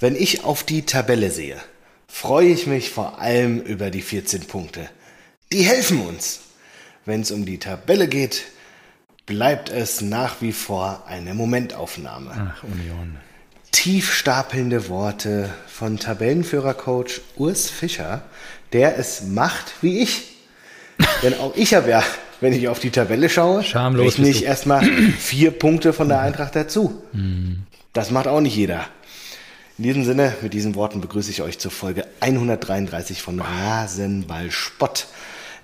Wenn ich auf die Tabelle sehe, freue ich mich vor allem über die 14 Punkte. Die helfen uns. Wenn es um die Tabelle geht, bleibt es nach wie vor eine Momentaufnahme. Ach, Union. Tief stapelnde Worte von Tabellenführercoach Urs Fischer, der es macht wie ich. Denn auch ich habe ja, wenn ich auf die Tabelle schaue, Schamlos ich du. erstmal vier Punkte von der Eintracht dazu. Das macht auch nicht jeder. In diesem Sinne, mit diesen Worten begrüße ich euch zur Folge 133 von Rasenball Spott.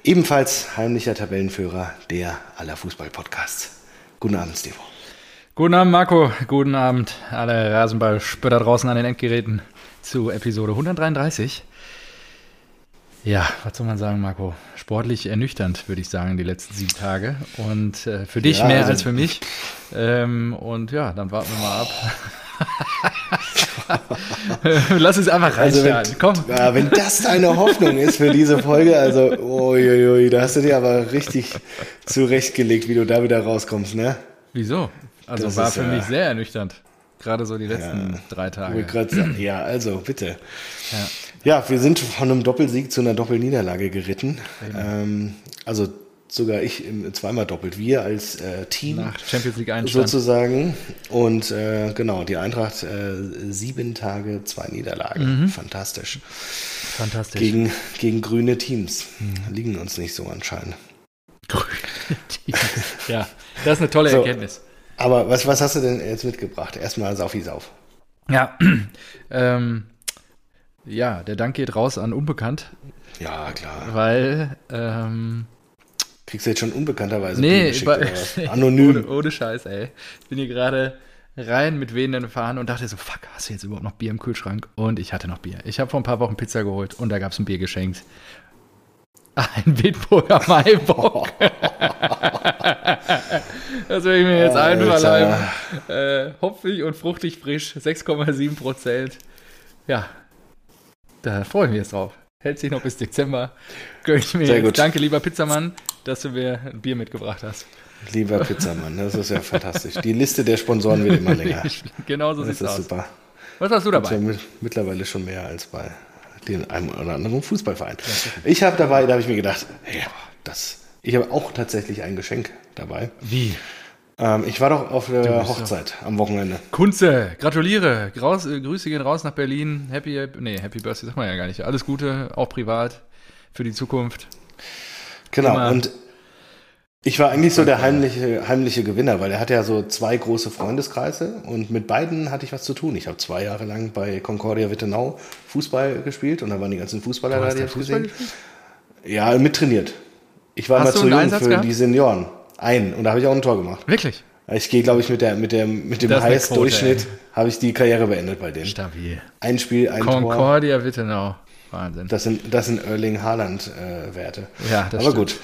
Ebenfalls heimlicher Tabellenführer der aller Fußball-Podcasts. Guten Abend, Stevo. Guten Abend, Marco. Guten Abend, alle Rasenballspötter draußen an den Endgeräten zu Episode 133. Ja, was soll man sagen, Marco? Sportlich ernüchternd, würde ich sagen, die letzten sieben Tage. Und äh, für dich Ja, mehr also- als für mich. Ähm, und ja, dann warten wir mal ab. Lass uns einfach Also reinstarten. Komm. Ja, wenn das deine Hoffnung ist für diese Folge, also uiuiui, da hast du dir aber richtig zurechtgelegt, wie du da wieder rauskommst, ne? Wieso? Also Das war ist, für mich sehr ernüchternd. Gerade so die letzten drei Ich Tage. sagen, Ja, also bitte. Ja. Ja, wir sind von einem Doppelsieg zu einer Doppelniederlage geritten. Ähm, also sogar ich im, zweimal doppelt. Wir als äh, Team Nach Champions League Einstand. sozusagen. Und äh, genau, die Eintracht äh, sieben Tage, zwei Niederlagen. Mhm. Fantastisch. Fantastisch. Gegen, gegen grüne Teams. Mhm. Liegen uns nicht so anscheinend. ja, das ist eine tolle So. Erkenntnis. Aber was, was hast du denn jetzt mitgebracht? Erstmal Saufi Sauf. Ja, ähm, ja, der Dank geht raus an Unbekannt, Ja, klar. weil, ähm, Kriegst du jetzt schon unbekannterweise nee, geschickt? Anonym. ohne, ohne Scheiß, ey. Ich bin hier gerade rein mit wehenden Fahnen und dachte so, fuck, hast du jetzt überhaupt noch Bier im Kühlschrank? Und ich hatte noch Bier. Ich habe vor ein paar Wochen Pizza geholt und da gab es ein Bier geschenkt. Ein Bitburger Maibock. das will ich mir jetzt Alter. einverleiben. Äh, hopfig und fruchtig frisch, 6,7 Prozent. Ja, da freue ich mich jetzt drauf. Hält sich noch bis Dezember. Gönn ich mir Sehr jetzt. gut. Danke, lieber Pizzamann, dass du mir ein Bier mitgebracht hast. Lieber Pizzamann, das ist ja fantastisch. Die Liste der Sponsoren wird immer länger. genau so Das sieht's ist aus. super. Was hast du Das ist ja dabei? mit, mittlerweile schon mehr als bei den einem oder anderen Fußballverein. Ich habe dabei, da habe ich mir gedacht, hey, das, ich habe auch tatsächlich ein Geschenk dabei. Wie? Ähm, ich war doch auf der Hochzeit am Wochenende. Kunze, gratuliere. Graus, äh, Grüße gehen raus nach Berlin. Happy, happy, nee, Happy Birthday sagt man ja gar nicht. Alles Gute, auch privat, für die Zukunft. Genau. Immer- Und ich war eigentlich so der heimliche, heimliche Gewinner, weil er hat ja so zwei große Freundeskreise und mit beiden hatte ich was zu tun. Ich habe zwei Jahre lang bei Concordia Wittenau Fußball gespielt und da waren die ganzen Fußballer da, die ich Fußball gesehen. Ja, mittrainiert. Ich war Hast mal du zu jung Einsatz für gehabt? die Senioren. Ein. Und da habe ich auch ein Tor gemacht. Wirklich? Ich gehe, glaube ich, mit, der, mit, der, mit dem Highest-Durchschnitt habe ich die Karriere beendet bei denen. Stabil. Ein Spiel, ein Tor. Concordia Wittenau. Wahnsinn. Das sind, das sind Erling Haaland-Werte. Ja, das Aber stimmt. gut.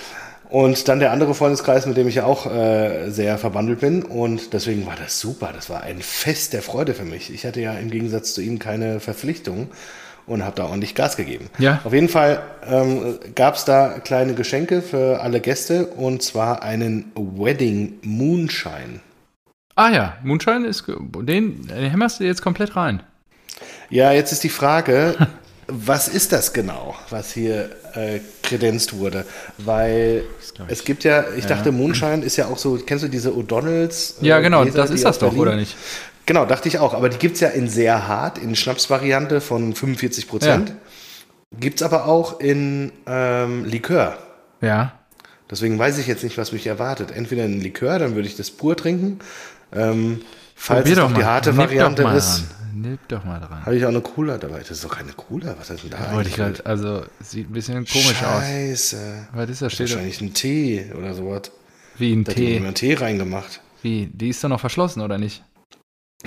Und dann der andere Freundeskreis, mit dem ich ja auch äh, sehr verbandelt bin. Und deswegen war das super. Das war ein Fest der Freude für mich. Ich hatte ja im Gegensatz zu ihm keine Verpflichtung und habe da ordentlich Gas gegeben. Ja. Auf jeden Fall ähm, gab es da kleine Geschenke für alle Gäste und zwar einen Wedding Moonshine. Ah ja, Moonshine ist, den, den hämmerst du jetzt komplett rein. Ja, jetzt ist die Frage, was ist das genau, was hier äh, kredenzt wurde? Weil es gibt ja, ich dachte, Moonshine ist ja auch so, kennst du diese O'Donnells? äh, Ja, genau, Gläser, das ist das doch, Berlin- oder nicht? Genau, dachte ich auch. Aber die gibt es ja in sehr hart, in Schnapsvariante von 45 Prozent. Ja. Gibt es aber auch in ähm, Likör. Ja. Deswegen weiß ich jetzt nicht, was mich erwartet. Entweder ein Likör, dann würde ich das pur trinken. Ähm, falls Probier es doch die harte Nipp Variante ist, Dran. Nipp doch mal dran. habe ich auch eine Cola dabei. Das ist doch keine Cola. Was ist denn da? Wollte ich eigentlich? grad, also, sieht ein bisschen komisch aus. Scheiße. Was ist das? Steht da- Wahrscheinlich ein Tee oder sowas. Wie ein Da hat Tee. einen Tee reingemacht. Wie? Die ist doch noch verschlossen, oder nicht?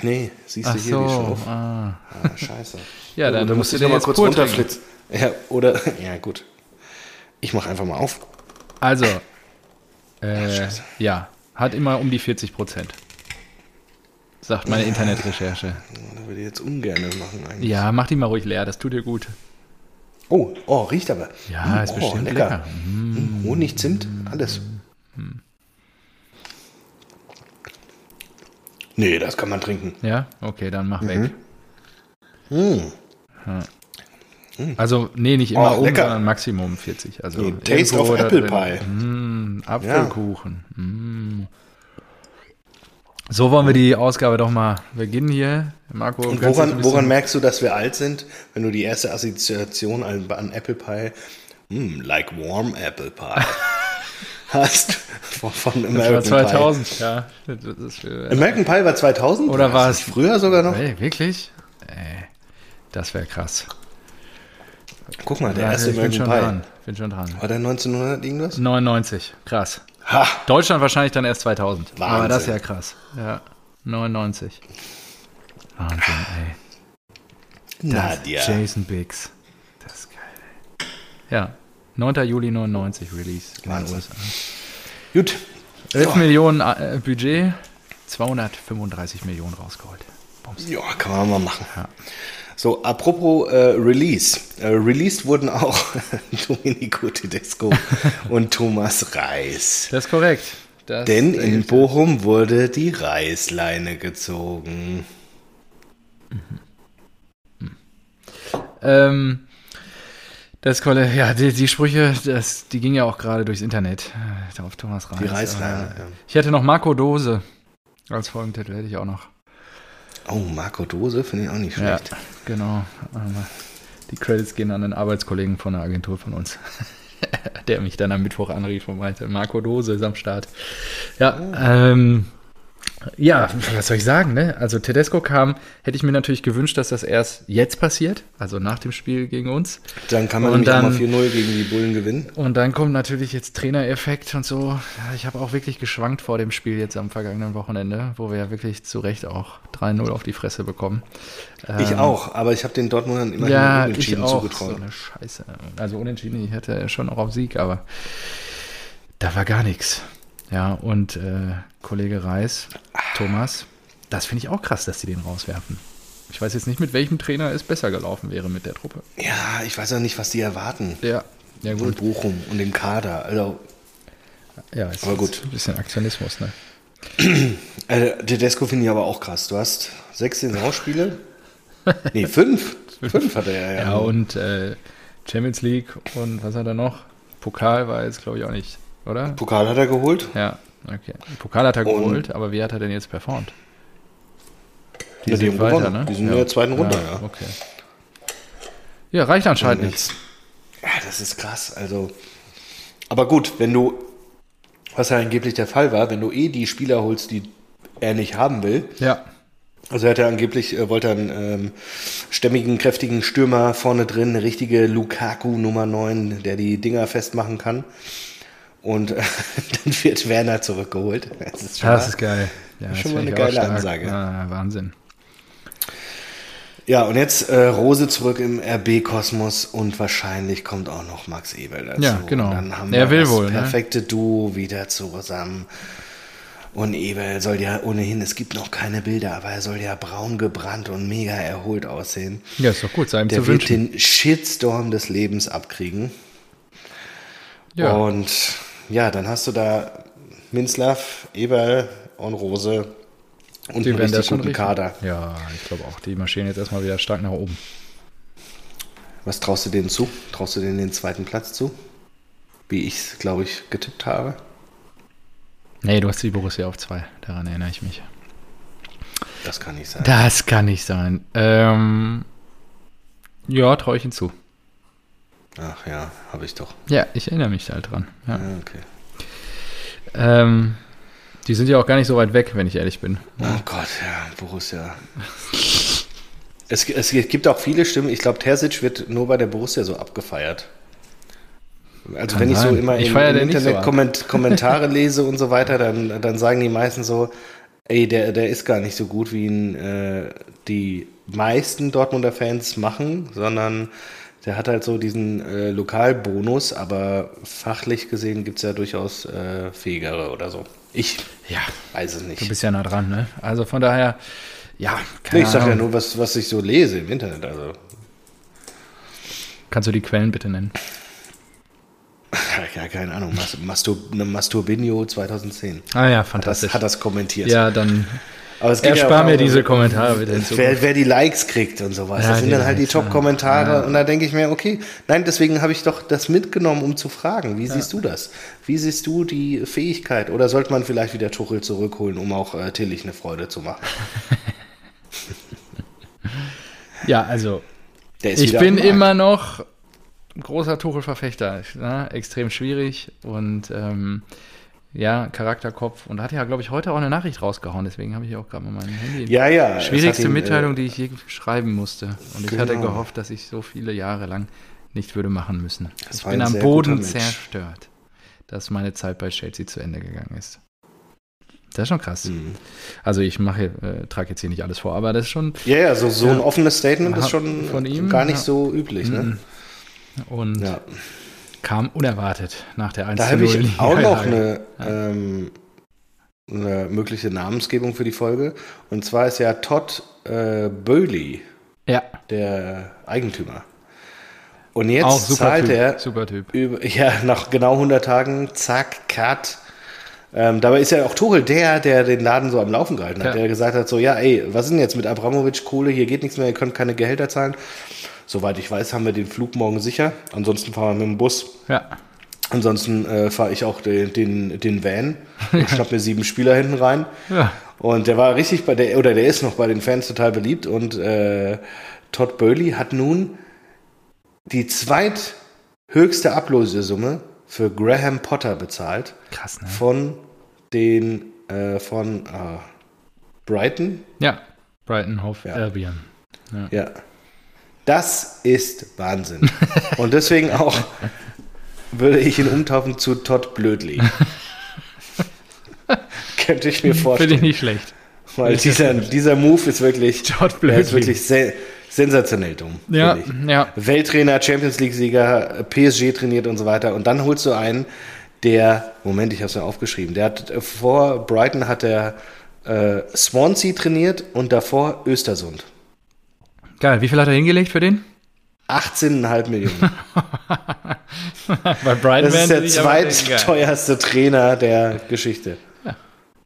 Nee, siehst du Ach hier die so. Schrift. Ah. Ah, scheiße. Ja, dann da musst musst du du dir mal jetzt kurz runterflitzen. Ja, oder, ja gut. Ich mache einfach mal auf. Also, äh, Scheiße. ja, hat immer um die 40 Prozent. Sagt meine Internetrecherche. Da würde ich jetzt ungern machen eigentlich. Ja, mach die mal ruhig leer, das tut dir gut. Oh, oh, riecht aber. Ja, Mm, ist oh, bestimmt lecker. lecker. Mhm. Mm, Honig, Zimt, alles. Nee, das kann man trinken. Ja, okay, dann mach Mhm. weg. Hm. Also, nee, nicht immer Oh, um, lecker. sondern Maximum 40. Also Nee, Taste of Apple. Pie. Mm, Apfelkuchen. Mm. So wollen wir die Ausgabe doch mal beginnen hier. Marco, Und woran, woran merkst du, dass wir alt sind? Wenn du die erste Assoziation an, an Apple Pie, hm, like warm Apple Pie, hast von, von Das American war 2000, ja. Das ist für, Pie. American Pie war 2000? Oder war es- früher sogar noch? Hey, wirklich? Ey, das wäre krass. Guck mal, der Ja, erste ich bin American schon Pie. dran. Bin schon dran. War der 1900 irgendwas? 99, krass. Ha! Deutschland wahrscheinlich dann erst 2000. Aber Wahnsinn. das ist ja krass. Ja, 99. Wahnsinn, ey. Das- Nadia. Jason Biggs. Das ist geil, ey. Ja, 9. Juli 99 Release in den Wahnsinn. USA. Gut. 11 Ja. Millionen äh, Budget, 235 Millionen rausgeholt. Bums. Ja, kann man mal machen. Ja. So, apropos äh, Release. Äh, released wurden auch Domenico Tedesco und Thomas Reis. Das ist korrekt. Das Denn in Bochum wurde die Reißleine gezogen. Ähm, das Kolle, ja, die, die Sprüche, das, die gingen ja auch gerade durchs Internet. äh, Auf Thomas Reis. Die Reißleine, Äh, ja. Ich hätte noch Marco Dose als Folgentitel, hätte ich auch noch. Oh, Marco Dose finde ich auch nicht Ja, schlecht. genau. Ähm, Die Credits gehen an den Arbeitskollegen von der Agentur von uns. Der mich dann am Mittwoch anrief und meinte, Marco Dose ist am Start. Ja, ähm, ja, was soll ich sagen, ne? Also Tedesco kam, hätte ich mir natürlich gewünscht, dass das erst jetzt passiert, also nach dem Spiel gegen uns. Dann kann man Und nämlich auch mal dann- 4-0 gegen die Bullen gewinnen. Und dann kommt natürlich jetzt Trainereffekt und so. Ich habe auch wirklich geschwankt vor dem Spiel jetzt am vergangenen Wochenende, wo wir ja wirklich zu Recht auch 3-0 auf die Fresse bekommen. Ich Ähm, auch, aber ich habe den Dortmundern immer Ja, ich unentschieden auch. So zugetraut. eine Scheiße. Also unentschieden, ich hätte ja schon auch auf Sieg, aber da war gar nichts. Ja, und äh, Kollege Reis, Thomas, das finde ich auch krass, dass die den rauswerfen. Ich weiß jetzt nicht, mit welchem Trainer es besser gelaufen wäre mit der Truppe. Ja, ich weiß auch nicht, was die erwarten. Ja, ja Und gut. Bochum und dem Kader. Also, Ja, ist Aber gut. Ein bisschen Aktionismus, ne? äh, Tedesco finde ich aber auch krass. Du hast sechs Saisonspiele. nee, fünf. Fünf hat er ja. Ja, und äh, Champions League und was hat er noch? Pokal war jetzt, glaube ich, auch nicht, oder? Pokal hat er geholt. Ja, okay. Pokal hat er Und- geholt, aber wie hat er denn jetzt performt? Ja, die haben gewonnen. Die sind in der zweiten Runde, ja. Okay. Ja, reicht anscheinend nicht. Ja, das ist krass. Also, aber gut, wenn du, was ja angeblich der Fall war, wenn du eh die Spieler holst, die er nicht haben will, Ja, also er hat ja angeblich, äh, wollte einen ähm, stämmigen, kräftigen Stürmer vorne drin, eine richtige Lukaku Nummer 9, der die Dinger festmachen kann. Und äh, dann wird Werner zurückgeholt. Das ist schon das mal- ist geil. Ja, Schon mal eine geile. Ansage. Ja, Wahnsinn. Ja, und jetzt äh, Rose zurück im RB-Kosmos und wahrscheinlich kommt auch noch Max Ebel dazu. Ja, genau. Und dann haben Er wir will das wohl, ne? perfekte Duo wieder zusammen. Und Ebel soll ja ohnehin, es gibt noch keine Bilder, aber er soll ja braun gebrannt und mega erholt aussehen. Ja, ist doch gut, sei ihm Der zu wird wünschen. den Shitstorm des Lebens abkriegen. Ja. Und ja, dann hast du da Minzlaff, Eberl und Rose und Die einen richtig guten. Kader. Ja, ich glaube auch. Die marschieren jetzt erstmal wieder stark nach oben. Was traust du denen zu? Traust du denen den zweiten Platz zu? Wie ich es, glaube ich, getippt habe. Nee, du hast die Borussia auf zwei. Daran erinnere ich mich. Das kann nicht sein. Das kann nicht sein. Ähm, ja, traue ich ihnen zu. Ach ja, habe ich doch. Ja, ich erinnere mich da halt dran. Ja. Ja, okay. Ähm, die sind ja auch gar nicht so weit weg, wenn ich ehrlich bin. Oh Gott, ja, Borussia. Es, es gibt auch viele Stimmen. Ich glaube, Terzic wird nur bei der Borussia so abgefeiert. Also Kann wenn ich so immer Ich im, im so Internet ab. Komment Kommentare lese und so weiter, dann, dann sagen die meisten so, ey, der, der ist gar nicht so gut, wie ihn äh, die meisten Dortmunder Fans machen, sondern der hat halt so diesen äh, Lokalbonus, aber fachlich gesehen gibt es ja durchaus äh, fähigere oder so. Ich Ja, weiß es nicht. du bist ja nah dran, ne? Also von daher, ja, Nee, keine ich sag ja nur, was, was ich so lese im Internet. Also, Kannst du die Quellen bitte nennen? ja, keine Ahnung. Mas- Mastur, Masturbinho 2010 Ah ja, hat das, fantastisch. hat das kommentiert. ja, dann Aber es geht ja Erspar auch mir diese Kommentare bitte Zukunft. Wer, wer die Likes kriegt und sowas. Ja, das sind dann halt die ja. Top-Kommentare. Ja. Und da denke ich mir, okay, nein, deswegen habe ich doch das mitgenommen, um zu fragen. Wie siehst du das? Wie siehst du die Fähigkeit? Oder sollte man vielleicht wieder Tuchel zurückholen, um auch äh, Tillich eine Freude zu machen? Ja, also ich wieder bin immer noch ein großer Tuchel-Verfechter. Ne? Extrem schwierig und ähm, ja, Charakterkopf. Und hat ja, glaube ich, heute auch eine Nachricht rausgehauen. Deswegen habe ich auch gerade mal mein Handy. Ja, ja. Schwierigste ihn, Mitteilung, die ich je schreiben musste. Und ich hatte Genau. gehofft, dass ich so viele Jahre lang nicht würde machen müssen. Das ich bin ein am Boden zerstört, dass meine Zeit bei Chelsea zu Ende gegangen ist. Das ist schon krass. Mhm. Also ich mache, äh, trage jetzt hier nicht alles vor, aber das ist schon Ja, ja, so, so ein Ja. offenes Statement ist schon von ihm, gar nicht ja. so üblich. Ne? und Ja. Kam unerwartet nach der 1 Da habe ich auch noch eine, ähm, eine mögliche Namensgebung für die Folge. Und zwar ist ja Todd äh, Bowley Ja, der Eigentümer. Und jetzt zahlt Typ. er Super Typ. über, ja, nach genau 100 Tagen, zack, cut. Ähm, dabei ist ja auch Tuchel der, der den Laden so am Laufen gehalten hat, Ja. der gesagt hat, so, ja, ey, was ist denn jetzt mit Abramovic, Kohle, hier geht nichts mehr, ihr könnt keine Gehälter zahlen. Soweit ich weiß, haben wir den Flug morgen sicher. Ansonsten fahren wir mit dem Bus. Ja, Ansonsten äh, fahre ich auch den, den, den Van und schnapp mir sieben Spieler hinten rein. ja. Und der war richtig bei der, oder der ist noch bei den Fans total beliebt. Und äh, Todd Burley hat nun die zweithöchste Ablösesumme für Graham Potter bezahlt krass, ne? von den äh, von äh, Brighton. Ja, Brighton Hove Ja. Albion. Ja. Das ist Wahnsinn. Und deswegen auch würde ich ihn umtaufen zu Todd Blödli. Könnte ich mir Finde vorstellen. ich nicht schlecht. Weil dieser, dieser Move ist wirklich, Todd der ist Blödli. wirklich se sensationell dumm. Ja, finde ja. Welttrainer, Champions League-Sieger, PSG trainiert und so weiter. Und dann holst du einen, der, Moment, ich habe es mir aufgeschrieben, der hat äh, vor Brighton hat er äh, Swansea trainiert und davor Östersund. Geil. Wie viel hat er hingelegt für den? 18,5 Millionen. Bei Brighton Das ist der zweitteuerste Trainer der Geschichte. Ja.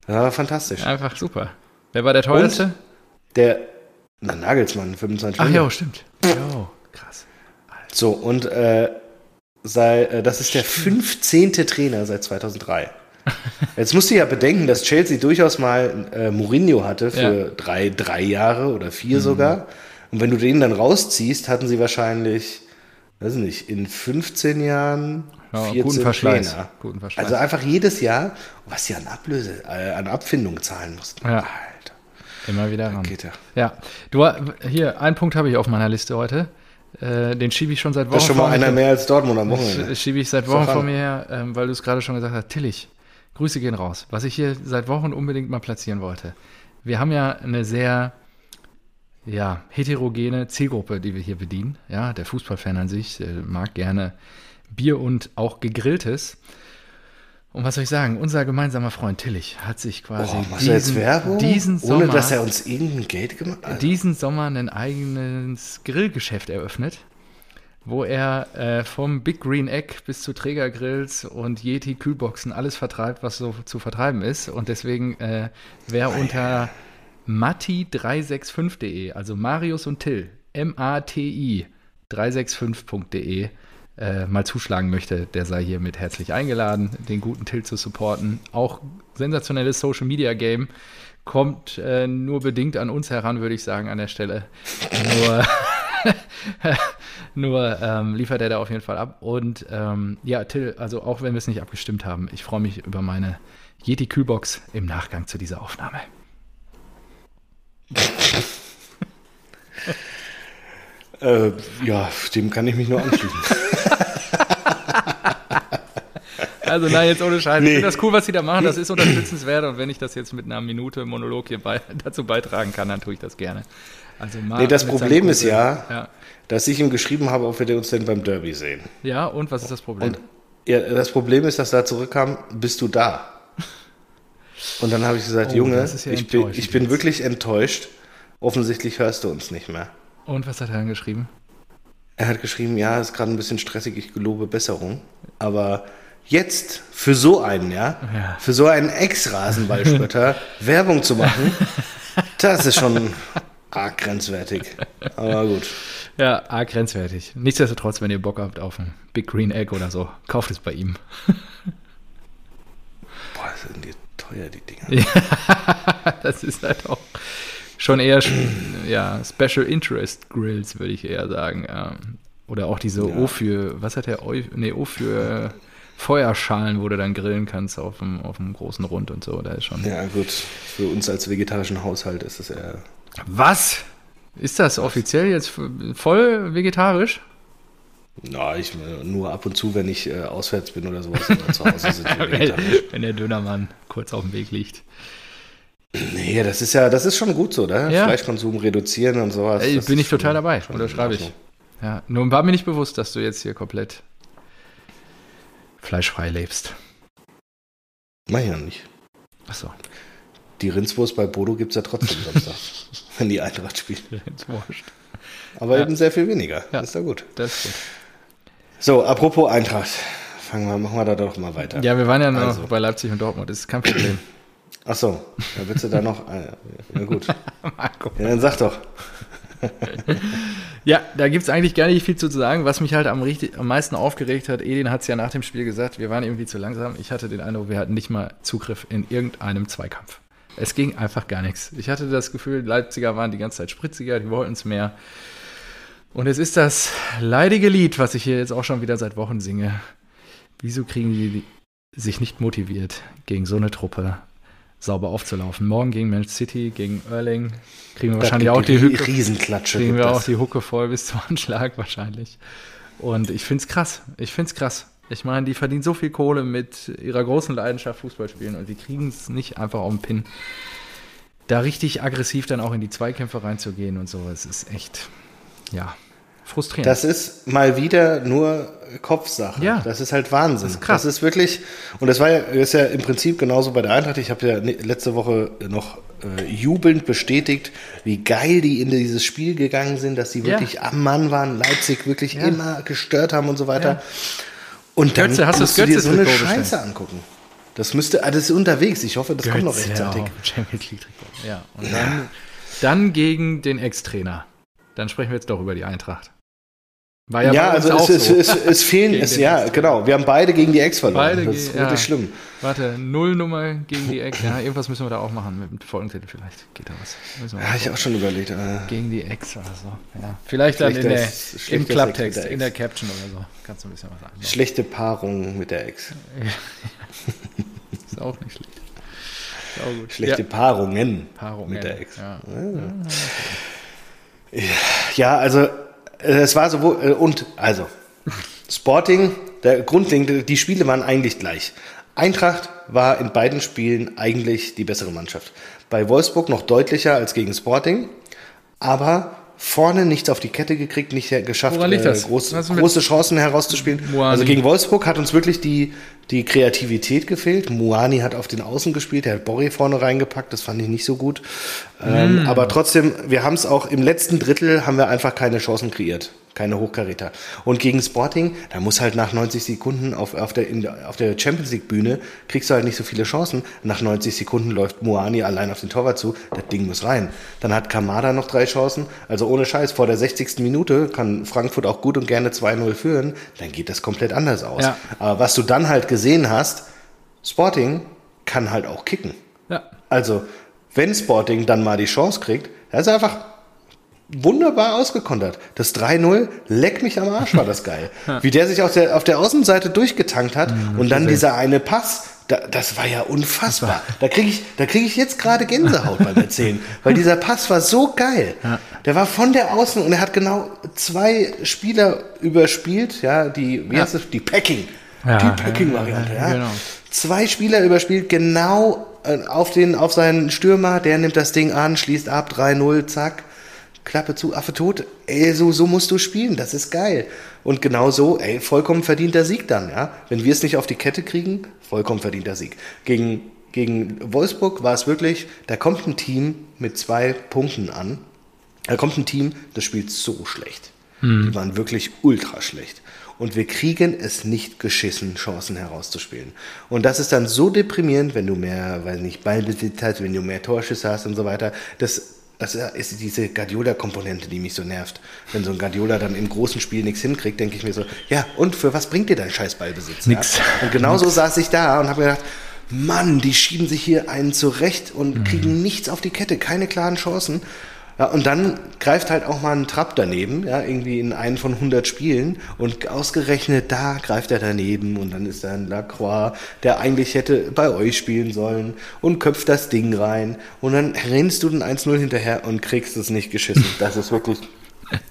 Ja, fantastisch. Einfach super. Wer war der teuerste? Der, na, Nagelsmann, 25 Ach Millionen. ja, stimmt. Jo, krass. So, und äh, sei, äh, das ist der 15. Trainer seit 2003. Jetzt musst du ja bedenken, dass Chelsea durchaus mal äh, Mourinho hatte für Ja. Mhm. drei, drei Jahre oder vier sogar. Und wenn du den dann rausziehst, hatten sie wahrscheinlich, weiß nicht, in 15 Jahren Ja, 14 guten Verschleiß. Trainer. Guten Verschleiß. Also einfach jedes Jahr, was sie an Ablöse, äh, an Abfindung zahlen mussten. Ja. Alter, Immer wieder ran. geht ja. Ja, du, hier, einen Punkt habe ich auf meiner Liste heute. Äh, den schiebe ich schon seit Wochen Das ist schon mal einer mehr als Dortmund am Wochenende. Schiebe ich seit Wochen vor mir her, ähm, weil du es gerade schon gesagt hast. Tillich, Grüße gehen raus. Was ich hier seit Wochen unbedingt mal platzieren wollte. Wir haben ja eine sehr ja, heterogene Zielgruppe, die wir hier bedienen. Ja, der Fußballfan an sich äh, mag gerne Bier und auch gegrilltes. Und was soll ich sagen? Unser gemeinsamer Freund Tillich hat sich quasi machst du jetzt Werbung? diesen Ohne Sommer, dass er uns irgendein Geld gemacht hat? diesen Sommer ein eigenes Grillgeschäft eröffnet, wo er äh, vom Big Green Egg bis zu Trägergrills und Yeti Kühlboxen alles vertreibt, was so zu vertreiben ist. Und deswegen, äh, wer unter matti365.de, also Marius und Till, M-A-T-I 365.de, äh, mal zuschlagen möchte, der sei hiermit herzlich eingeladen, den guten Till zu supporten. Auch sensationelles Social Media Game. Kommt äh, nur bedingt an uns heran, würde ich sagen, an der Stelle. Nur, nur ähm, liefert er da auf jeden Fall ab. Und ähm, ja, Till, also auch wenn wir es nicht abgestimmt haben, ich freue mich über meine Yeti Kühlbox im Nachgang zu dieser Aufnahme. Äh, ja, dem kann ich mich nur anschließen. Also nein, jetzt ohne Scheiß. Nee. Ich finde das cool, was sie da machen. Das ist unterstützenswert. Und wenn ich das jetzt mit einer Minute Monolog hier bei, dazu beitragen kann, dann tue ich das gerne. Also Nee, das Problem ist ja- ja. Dass ich ihm geschrieben habe, ob wir uns denn beim Derby sehen. Ja, und was ist das Problem? Und ja, das Problem ist, dass da zurückkam, bist du da? Und dann habe ich gesagt, Oh, Junge, ja ich, bin, ich bin wirklich enttäuscht. Offensichtlich hörst du uns nicht mehr. Und was hat er dann geschrieben? Er hat geschrieben, ja, ist gerade ein bisschen stressig, ich gelobe Besserung. Aber jetzt für so einen, ja, Ja. für so einen Ex-Rasenballspötter Werbung zu machen, Das ist schon arg grenzwertig. Aber gut. Ja, arg grenzwertig. Nichtsdestotrotz, wenn ihr Bock habt auf ein Big Green Egg oder so, kauft es bei ihm. Boah, sind die teuer, die Dinger. Ja, das ist halt auch schon eher ja, Special Interest Grills, würde ich eher sagen. Ja. Oder auch diese Ja. O für, was hat der O, nee, O für Feuerschalen, wo du dann grillen kannst auf dem, auf dem großen Rund und so. Da ist schon. Ja, gut. Für uns als vegetarischen Haushalt ist das eher. Was? Ist das offiziell jetzt voll vegetarisch? Na, ich nur ab und zu, wenn ich äh, auswärts bin oder sowas, oder zu Hause sind wir wenn, wenn der Dönermann kurz auf dem Weg liegt. Nee, das ist ja, das ist schon gut so, ne? Ja. Fleischkonsum reduzieren und sowas. Ey, bin ich total dabei, unterschreibe ich. Ja, nun war mir nicht bewusst, dass du jetzt hier komplett fleischfrei lebst. Mach ich ja nicht. Achso, Die Rindswurst bei Bodo gibt es ja trotzdem Samstag, wenn die Eintracht spielt. wurscht. Aber Ja. eben sehr viel weniger. Ja. Ist ja gut. Das ist gut. So, apropos Eintracht. Fangen wir, machen wir da doch mal weiter. Ja, wir waren ja noch Also. bei Leipzig und Dortmund, das ist kein Problem. Ach so, da willst du da noch. äh, Na gut. Marco. Ja, dann sag doch. Ja, da gibt es eigentlich gar nicht viel zu sagen. Was mich halt am, richtig, am meisten aufgeregt hat, Edin hat es ja nach dem Spiel gesagt, wir waren irgendwie zu langsam. Ich hatte den Eindruck, wir hatten nicht mal Zugriff in irgendeinem Zweikampf. Es ging einfach gar nichts. Ich hatte das Gefühl, Leipziger waren die ganze Zeit spritziger, die wollten es mehr. Und es ist das leidige Lied, was ich hier jetzt auch schon wieder seit Wochen singe. Wieso kriegen die sich nicht motiviert, gegen so eine Truppe sauber aufzulaufen? Morgen gegen Manchester City, gegen Erling, kriegen wir wahrscheinlich auch die Hütte. Riesenklatsche. Kriegen wir auch das. die Hucke voll bis zum Anschlag wahrscheinlich. Und ich finde es krass. Ich finde es krass. Ich meine, die verdienen so viel Kohle mit ihrer großen Leidenschaft Fußball spielen und die kriegen es nicht einfach auf den Pin. Da richtig aggressiv dann auch in die Zweikämpfe reinzugehen und so, es ist echt, ja, frustrierend. Das ist mal wieder nur Kopfsache. Ja. Das ist halt Wahnsinn. Das ist krass. Das ist wirklich, und das war ja, ist ja im Prinzip genauso bei der Eintracht. Ich habe ja ne- letzte Woche noch äh, jubelnd bestätigt, wie geil die in dieses Spiel gegangen sind, dass Ja. wirklich am Mann waren, Leipzig wirklich Ja. immer gestört haben und so weiter. Ja. Und dann Götze, hast du musst das du dir so eine? Scheiße angucken. Das müsste, ah, das ist unterwegs. Ich hoffe, das kommt noch Götze rechtzeitig. Trikot. Ja, und dann, dann gegen den Ex-Trainer. Dann sprechen wir jetzt doch über die Eintracht. War ja, Ja, also auch es, so. es, es, es fehlen, es, ja, Ex-Trainer. genau. Wir haben beide gegen die Ex verloren. Beide das ist ja. wirklich schlimm. Warte, Nullnummer gegen die Ex. Ja, irgendwas müssen wir da auch machen mit dem Folgentitel vielleicht. Geht da was. Ja, mal ich auch schon überlegt. Äh, Gegen die Ex oder so. Ja. Vielleicht dann in der, im Klapptext, Ex in der Ex. Caption oder so. Kannst du ein bisschen was sagen. schlechte Paarung mit der Ex. Ist auch nicht schlecht. Auch. Schlechte ja. Paarungen Paarung. mit der Ex. Ja. Ja, also äh, es war sowohl äh, und also Sporting, der grundlegende, die Spiele waren eigentlich gleich. Eintracht war in beiden Spielen eigentlich die bessere Mannschaft. Bei Wolfsburg noch deutlicher als gegen Sporting, aber vorne nichts auf die Kette gekriegt, nicht äh, geschafft, das? groß, große Chancen herauszuspielen. Muani? Also gegen Wolfsburg hat uns wirklich die, die Kreativität gefehlt. Muani hat auf den Außen gespielt, der hat Borri vorne reingepackt, das fand ich nicht so gut. Ähm, aber trotzdem, wir haben es auch im letzten Drittel haben wir einfach keine Chancen kreiert. Keine Hochkaräter. Und gegen Sporting, da muss halt nach 90 Sekunden auf, auf, der, in, auf der Champions League Bühne, kriegst du halt nicht so viele Chancen. Nach 90 Sekunden läuft Muani allein auf den Torwart zu, das Ding muss rein. Dann hat Kamada noch drei Chancen. Also ohne Scheiß, vor der 60. Minute kann Frankfurt auch gut und gerne 2-0 führen, dann geht das komplett anders aus. Ja. Aber was du dann halt gesehen hast, Sporting kann halt auch kicken. ja. Also, wenn Sporting dann mal die Chance kriegt, er ist einfach wunderbar ausgekontert. Das 3-0, leck mich am Arsch, war das geil. Wie der sich auf der, auf der Außenseite durchgetankt hat Mhm, und dann dieser eine Pass, da, das war ja unfassbar. Da kriege ich, da krieg ich jetzt gerade Gänsehaut beim Erzählen, weil dieser Pass war so geil. Der war von der Außen und er hat genau zwei Spieler überspielt, ja, die, wie Ja. heißt das, die Packing. Ja, die Packing-Variante, ja, genau. Zwei Spieler überspielt, genau äh, auf, den, auf seinen Stürmer, der nimmt das Ding an, schließt ab, 3-0, zack, Klappe zu, Affe tot. Ey, so, so musst du spielen, das ist geil. Und genau so, ey, vollkommen verdienter Sieg dann, ja. Wenn wir es nicht auf die Kette kriegen, vollkommen verdienter Sieg. Gegen, gegen Wolfsburg war es wirklich, da kommt ein Team mit zwei Punkten an. Da kommt ein Team, das spielt so schlecht. Die waren wirklich ultra schlecht. Und wir kriegen es nicht geschissen, Chancen herauszuspielen. Und das ist dann so deprimierend, wenn du mehr, weiß nicht, Ballbesitz hast, wenn du mehr Torschüsse hast und so weiter. Das, das ist diese Guardiola-Komponente, die mich so nervt. Wenn so ein Guardiola dann im großen Spiel nichts hinkriegt, denke ich mir so, ja, und für was bringt dir dein scheiß Ballbesitz? Nix. Ja? Und genauso saß ich da und habe gedacht, Mann, die schieben sich hier einen zurecht und kriegen nichts auf die Kette, keine klaren Chancen. Ja, und dann greift halt auch mal ein Trapp daneben, ja, irgendwie in einen von 100 Spielen und ausgerechnet da greift er daneben und dann ist da ein Lacroix, der eigentlich hätte bei euch spielen sollen und köpft das Ding rein und dann rennst du den 1-0 hinterher und kriegst es nicht geschissen. Das ist wirklich,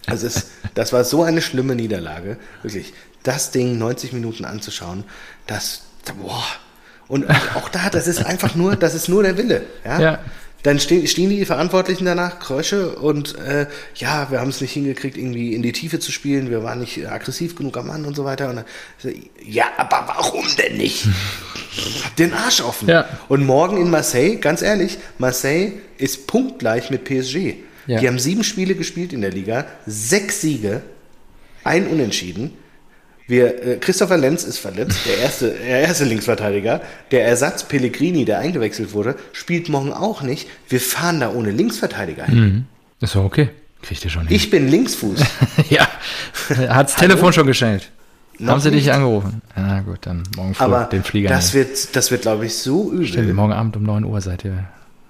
das ist, das war so eine schlimme Niederlage, wirklich. Das Ding 90 Minuten anzuschauen, das, boah. Und auch da, das ist einfach nur, das ist nur der Wille, ja. Ja. Dann stehen, stehen die Verantwortlichen danach, Krösche, und äh, ja, wir haben es nicht hingekriegt, irgendwie in die Tiefe zu spielen, wir waren nicht aggressiv genug am Mann und so weiter. Und dann, ja, aber warum denn nicht? Hab den Arsch offen. Ja. Und morgen in Marseille, ganz ehrlich, Marseille ist punktgleich mit PSG. Ja. Die haben sieben Spiele gespielt in der Liga, sechs Siege, ein Unentschieden. Wir, äh, Christopher Lenz ist verletzt, der erste, der erste Linksverteidiger. Der Ersatz Pellegrini, der eingewechselt wurde, spielt morgen auch nicht. Wir fahren da ohne Linksverteidiger hin. Mhm. Ist doch okay. Kriegt ihr schon hin. Ich bin Linksfuß. ja. Hat's Telefon schon gestellt. Noch Haben sie dich nicht. angerufen? Ja, gut, dann morgen früh Aber den Flieger das nehmen. wird, das wird, glaube ich, so übel. Stimmt, morgen Abend um 9 Uhr seid ihr,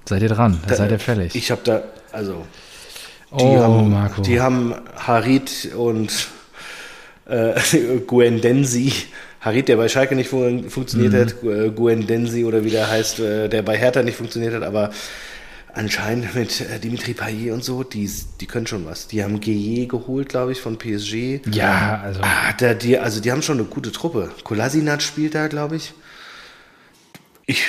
seid ihr dran. Da, seid ihr fällig. Ich habe da, also, die, oh, haben, Marco. die haben Harit und äh, Guendensi. Harit, der bei Schalke nicht fun funktioniert Mhm. hat, Gu- Guendensi oder wie der heißt, äh, der bei Hertha nicht funktioniert hat, aber anscheinend mit äh, Dimitri Payet und so, die, die können schon was. Die haben Gueye geholt, glaube ich, von PSG. ja, also. Ah, da, die, also die haben schon eine gute Truppe. Kolasinac spielt da, glaube ich. Ich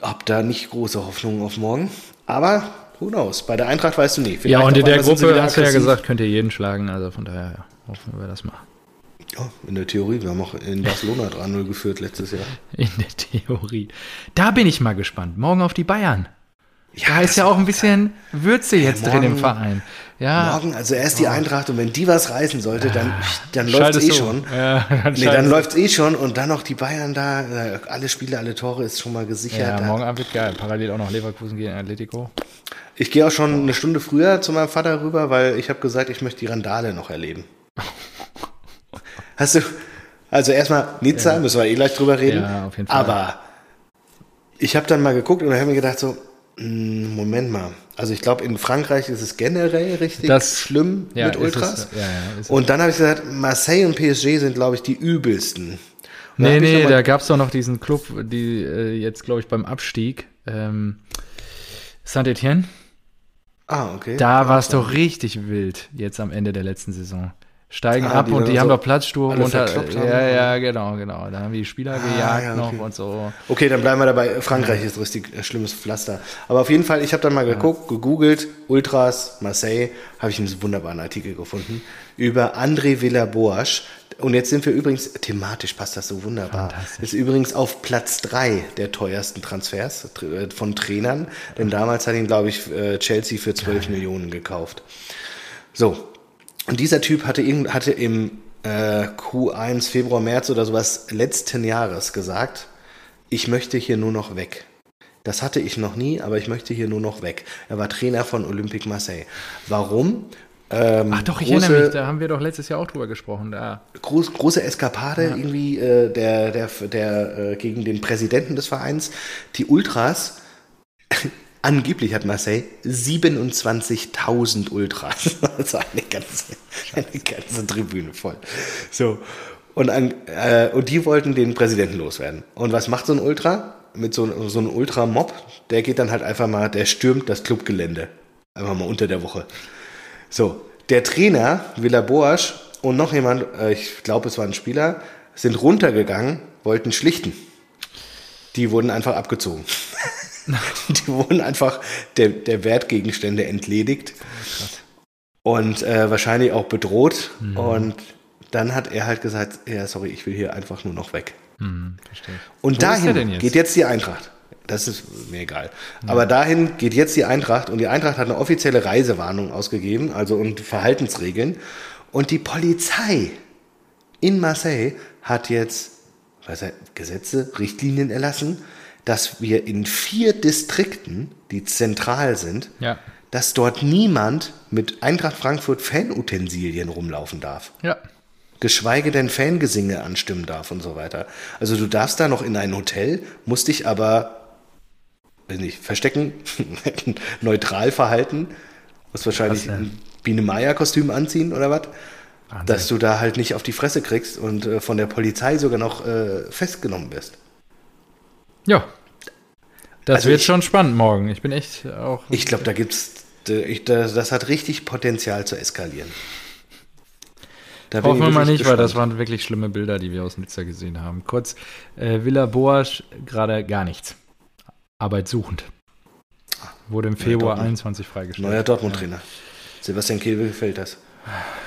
habe da nicht große Hoffnungen auf morgen. Aber who knows? Bei der Eintracht weißt du nie. Ja, Vielleicht und in der Gruppe hast du ja gesagt, könnt ihr jeden schlagen. Also von daher ja, hoffen wir das mal. Ja, in der Theorie. Wir haben auch in Barcelona 3-0 geführt letztes Jahr. In der Theorie. Da bin ich mal gespannt. Morgen auf die Bayern. Ja, Da ist ja auch ein bisschen Würze jetzt drin im morgen- Verein. Ja, Morgen, also erst die Eintracht und wenn die was reißen sollte, dann, dann läuft es eh du. schon. Ja, dann nee, dann läuft es eh schon und dann noch die Bayern da, äh, alle Spiele, alle Tore ist schon mal gesichert. Ja, morgen Abend wird geil. Parallel auch noch Leverkusen gegen Atletico. Ich gehe auch schon eine Stunde früher zu meinem Vater rüber, weil ich habe gesagt, ich möchte die Randale noch erleben. Hast du, also erstmal Nizza, müssen wir eh gleich drüber reden. Ja, auf jeden Fall. Aber ich habe dann mal geguckt und habe mir gedacht so, hm, Moment mal. Also ich glaube, in Frankreich ist es generell richtig Das- schlimm ja, mit Ultras. es, ja, ja, und dann habe ich gesagt, Marseille und PSG sind, glaube ich, die übelsten. Und Nee, nee, da gab es doch noch diesen Club, die äh, jetzt, glaube ich, beim Abstieg, ähm, Saint-Etienne. Ah, okay. Da war es doch richtig wild, jetzt am Ende der letzten Saison. Steigen Ah, ab die und die so haben doch Platzsturm verkloppt haben. Ja, ja, genau, genau. Da haben die Spieler gejagt ja, okay. noch und so. Okay, dann bleiben wir dabei. Frankreich ist richtig äh, schlimmes Pflaster. Aber auf jeden Fall, ich habe dann mal geguckt, gegoogelt, Ultras, Marseille, habe ich einen wunderbaren Artikel gefunden über André Villaboas. Und jetzt sind wir übrigens, thematisch passt das so wunderbar, ist übrigens auf Platz drei der teuersten Transfers äh, von Trainern. Denn damals hat ihn, glaube ich, äh, Chelsea für 12 Millionen gekauft. So, und dieser Typ hatte, irgend, hatte im äh, Q1, Februar, März oder sowas letzten Jahres gesagt, ich möchte hier nur noch weg. Das hatte ich noch nie, aber ich möchte hier nur noch weg. Er war Trainer von Olympique Marseille. Warum? Ähm, Ach doch, ich große, erinnere mich, da haben wir doch letztes Jahr auch drüber gesprochen. Da. groß, große Eskapade irgendwie äh, der, der, der äh, gegen den Präsidenten des Vereins. Die Ultras, angeblich hat Marseille 27.000 Ultras. Also eine ganze, eine ganze Tribüne voll. So. Und, an, äh, und die wollten den Präsidenten loswerden. Und was macht so ein Ultra? Mit so, so einem Ultra-Mob, der geht dann halt einfach mal, der stürmt das Clubgelände. Einfach mal unter der Woche. So, der Trainer, Villa Boas und noch jemand, äh, ich glaube, es war ein Spieler, sind runtergegangen, wollten schlichten. Die wurden einfach abgezogen. Die wurden einfach der, der Wertgegenstände entledigt und äh, wahrscheinlich auch bedroht. Und dann hat er halt gesagt, ja, sorry, ich will hier einfach nur noch weg. Hm, verstehe. Und Wo dahin jetzt? geht jetzt die Eintracht. Das ist mir egal. Aber dahin geht jetzt die Eintracht und die Eintracht hat eine offizielle Reisewarnung ausgegeben, also und Verhaltensregeln. Und die Polizei in Marseille hat jetzt was er, Gesetze, Richtlinien erlassen, dass wir in vier Distrikten, die zentral sind, Ja. dass dort niemand mit Eintracht Frankfurt Fanutensilien rumlaufen darf. Ja. Geschweige denn Fangesinge anstimmen darf und so weiter. Also du darfst da noch in ein Hotel, musst dich aber, weiß nicht, verstecken, neutral verhalten, musst wahrscheinlich ein Biene Meier-Kostüm anziehen oder was? Wahnsinn. Dass du da halt nicht auf die Fresse kriegst und äh, von der Polizei sogar noch äh, festgenommen wirst. Ja. Das Also wird ich- schon spannend morgen. Ich bin echt auch. Ich glaube, da gibt's, ich, das, hat richtig Potenzial zu eskalieren. Da Hoffen wir mal nicht, weil das gespannt. waren wirklich schlimme Bilder, die wir aus Nizza gesehen haben. Kurz, äh, Villa Boas gerade gar nichts. Arbeit suchend. Wurde im Februar Dortmund. 21 freigestellt. Neuer Dortmund-Trainer. Sebastian Kehl gefällt das.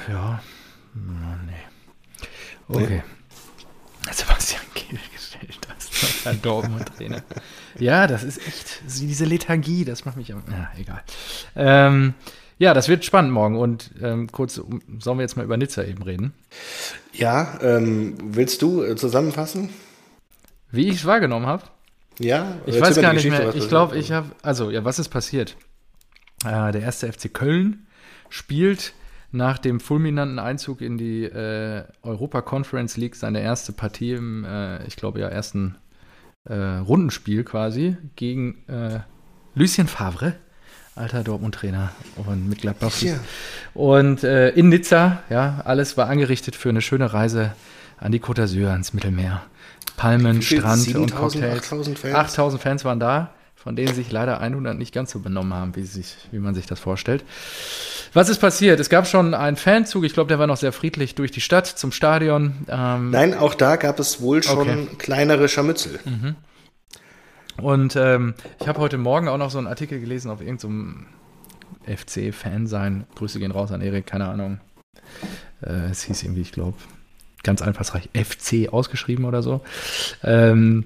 Ja. Ja, nee. Okay. Das ist ein Dortmund-Trainer. ja, das ist echt, diese Lethargie, das macht mich am, ja, egal. Ähm, ja, das wird spannend morgen und ähm, kurz, sollen wir jetzt mal über Nizza eben reden? Ja, ähm, willst du äh, zusammenfassen? Wie ich es wahrgenommen habe? Ja? Ich weiß gar nicht mehr. was Ich glaube, ist. ich habe, also ja, was ist passiert? Äh, der erste FC Köln spielt nach dem fulminanten Einzug in die äh, Europa Conference League seine erste Partie im, äh, ich glaube ja, ersten äh, Rundenspiel quasi gegen äh, Lucien Favre, alter Dortmund-Trainer und mit Gladbach. Ja. Und äh, in Nizza, ja, alles war angerichtet für eine schöne Reise an die Côte d'Azur, ans Mittelmeer. Palmen? Strand und 7000, Cocktails. 8000 Fans? 8000 Fans waren da, von denen sich leider 100 nicht ganz so benommen haben, wie, sich, wie man sich das vorstellt. Was ist passiert? Es gab schon einen Fanzug, ich glaube, der war noch sehr friedlich durch die Stadt zum Stadion. Ähm, Nein, auch da gab es wohl schon Okay. kleinere Scharmützel. Und ähm, ich habe heute Morgen auch noch so einen Artikel gelesen auf irgendeinem FC-Fan sein. Grüße gehen raus an Erik, keine Ahnung. Äh, es hieß irgendwie, ich glaube, ganz einfallsreich FC ausgeschrieben oder so. Ähm,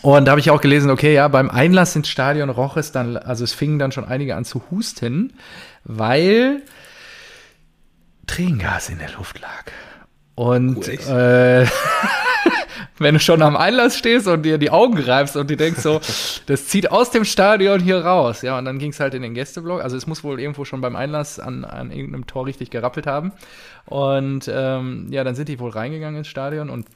und da habe ich auch gelesen, okay, ja, beim Einlass ins Stadion roch es dann, also es fingen dann schon einige an zu husten, weil Tränengas in der Luft lag. Und Oh, äh, wenn du schon am Einlass stehst und dir die Augen reibst und dir denkst so, das zieht aus dem Stadion hier raus. Ja, und dann ging es halt in den Gästeblock. Also es muss wohl irgendwo schon beim Einlass an, an irgendeinem Tor richtig gerappelt haben. Und ähm, ja, dann sind die wohl reingegangen ins Stadion und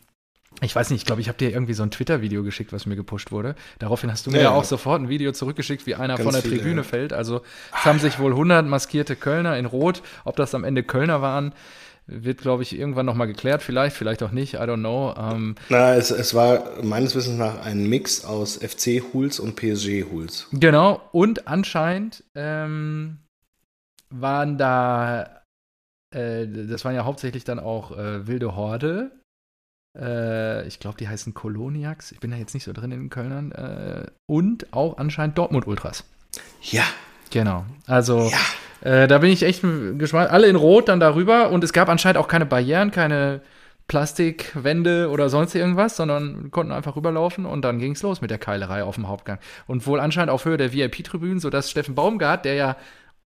ich weiß nicht, ich glaube, ich habe dir irgendwie so ein Twitter-Video geschickt, was mir gepusht wurde. Daraufhin hast du mir Ja, ja, auch sofort ein Video zurückgeschickt, wie einer von der viele, Tribüne ja. fällt. Also es haben sich wohl 100 maskierte Kölner in Rot. Ob das am Ende Kölner waren, wird, glaube ich, irgendwann nochmal geklärt. Vielleicht, vielleicht auch nicht. I don't know. Ähm, Na, es, es war meines Wissens nach ein Mix aus FC-Huls und PSG-Huls. Genau, und anscheinend ähm, waren da, äh, das waren ja hauptsächlich dann auch äh, wilde Horde. Äh, ich glaube, die heißen Koloniacs. Ich bin da jetzt nicht so drin in den Kölnern. Äh, und auch anscheinend Dortmund-Ultras. Ja, Genau. Also, Ja. äh, da bin ich echt gespannt. Alle in Rot dann darüber. Und es gab anscheinend auch keine Barrieren, keine Plastikwände oder sonst irgendwas, sondern konnten einfach rüberlaufen und dann ging es los mit der Keilerei auf dem Hauptgang. Und wohl anscheinend auf Höhe der VIP-Tribünen, sodass Steffen Baumgart, der ja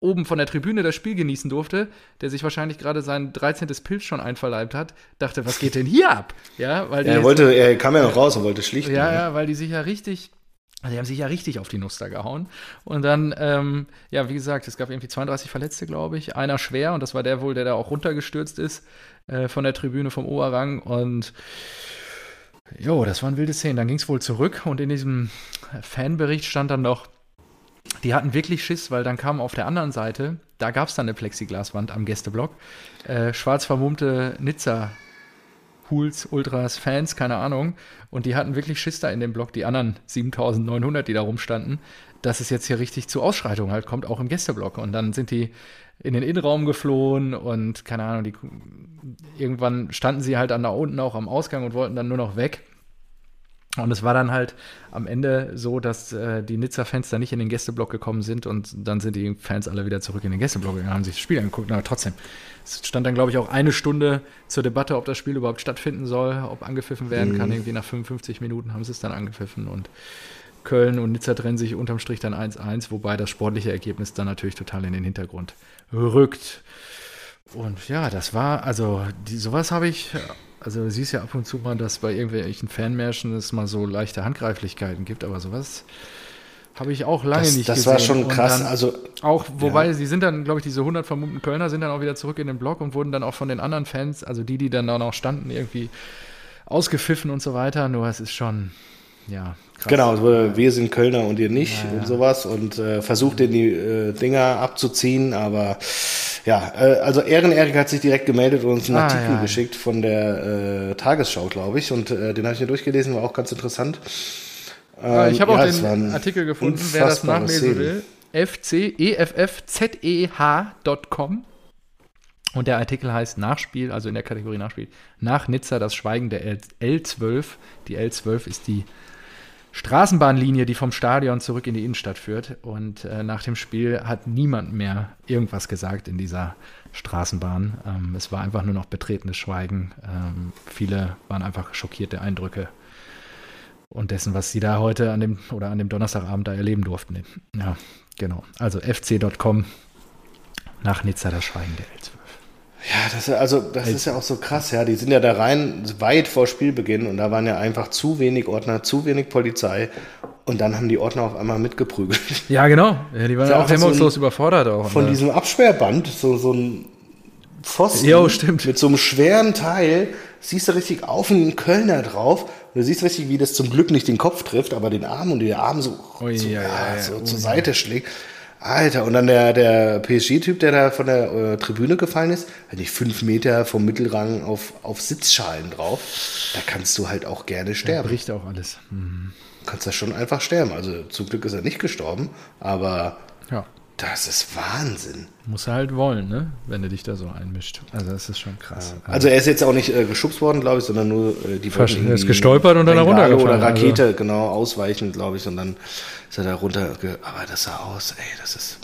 oben von der Tribüne das Spiel genießen durfte, der sich wahrscheinlich gerade sein 13. Pilz schon einverleibt hat, dachte, was geht denn hier ab? Ja, weil die er wollte, er kam ja noch raus und wollte schlichten. ja, ne? ja, weil die sich ja richtig, also die haben sich ja richtig auf die Nuss da gehauen. Und dann, ähm, ja, wie gesagt, es gab irgendwie 32 Verletzte, glaube ich. Einer schwer und das war der wohl, der da auch runtergestürzt ist äh, von der Tribüne vom Oberrang. Und jo, das waren wilde Szenen. Dann ging es wohl zurück und in diesem Fanbericht stand dann noch, die hatten wirklich Schiss, weil dann kam auf der anderen Seite, da gab es dann eine Plexiglaswand am Gästeblock, äh, schwarz vermummte Nizza Pools, Ultras, Fans, keine Ahnung. Und die hatten wirklich Schiss da in dem Block, die anderen 7900, die da rumstanden, dass es jetzt hier richtig zu Ausschreitungen halt kommt, auch im Gästeblock. Und dann sind die in den Innenraum geflohen und keine Ahnung, die, irgendwann standen sie halt dann da unten auch am Ausgang und wollten dann nur noch weg. Und es war dann halt am Ende so, dass äh, die Nizza-Fans da nicht in den Gästeblock gekommen sind und dann sind die Fans alle wieder zurück in den Gästeblock gegangen, haben sich das Spiel angeguckt. Aber trotzdem, es stand dann, glaube ich, auch eine Stunde zur Debatte, ob das Spiel überhaupt stattfinden soll, ob angepfiffen werden kann. Irgendwie nach 55 Minuten haben sie es dann angepfiffen und Köln und Nizza trennen sich unterm Strich dann 1-1, wobei das sportliche Ergebnis dann natürlich total in den Hintergrund rückt. Und ja, das war, also die, sowas habe ich, also du siehst ja ab und zu mal, dass bei irgendwelchen Fanmärschen es mal so leichte Handgreiflichkeiten gibt, aber sowas habe ich auch lange Das, nicht das gesehen. war schon krass. Also, auch, wobei sie sind dann, glaube ich, diese 100 vermummten Kölner sind dann auch wieder zurück in den Block und wurden dann auch von den anderen Fans, also die, die dann da noch standen, irgendwie ausgepfiffen und so weiter. Nur es ist schon, ja, krass. genau, so, wir sind Kölner und ihr nicht Ja, ja. und sowas und äh, versucht den die äh, Dinger abzuziehen, aber ja, äh, also Ehrenerik hat sich direkt gemeldet und uns einen Ah, Artikel ja. geschickt von der äh, Tagesschau, glaube ich, und äh, den habe ich mir durchgelesen, war auch ganz interessant. Ja, ich habe Ähm, auch es den Artikel gefunden, wer das nachlesen will. Fceffzeh.com und der Artikel heißt Nachspiel, also in der Kategorie Nachspiel, nach Nizza das Schweigen der L L12. Die L12 ist die Straßenbahnlinie, die vom Stadion zurück in die Innenstadt führt. Und äh, nach dem Spiel hat niemand mehr irgendwas gesagt in dieser Straßenbahn. Ähm, es war einfach nur noch betretenes Schweigen. Ähm, viele waren einfach schockierte Eindrücke und dessen, was sie da heute an dem oder an dem Donnerstagabend da erleben durften. Ja, genau. Also fc.com nach Nizza das Schweigen der L12. Ja, das, also, das ist ja auch so krass, ja. Die sind ja da rein weit vor Spielbeginn und da waren ja einfach zu wenig Ordner, zu wenig Polizei und dann haben die Ordner auf einmal mitgeprügelt. Ja, genau. Ja, die waren ja auch so hemmungslos ein- überfordert auch. Von ne? diesem Absperrband, so, so ein Pfosten Jo, stimmt. mit so einem schweren Teil, siehst du richtig auf einen Kölner drauf und du siehst richtig, wie das zum Glück nicht den Kopf trifft, aber den Arm und den Arm so, Ui, so, ja, ja, so zur. Seite schlägt. Alter, und dann der, der PSG-Typ, der da von der äh, Tribüne gefallen ist, hat nicht fünf Meter vom Mittelrang auf, auf Sitzschalen drauf. Da kannst du halt auch gerne sterben. bricht auch alles. Hm. Du kannst da schon einfach sterben. Also zum Glück ist er nicht gestorben, aber Ja. Das ist Wahnsinn. Musst du halt wollen, ne? Wenn du dich da so einmischt. Also das ist schon krass. Also er ist jetzt auch nicht äh, geschubst worden, glaube ich, sondern nur äh, die Versch- er ist gestolpert und dann runtergefallen, Oder Rakete, genau, ausweichen, glaube ich, und dann ist er da runter. Aber das sah aus, ey, das ist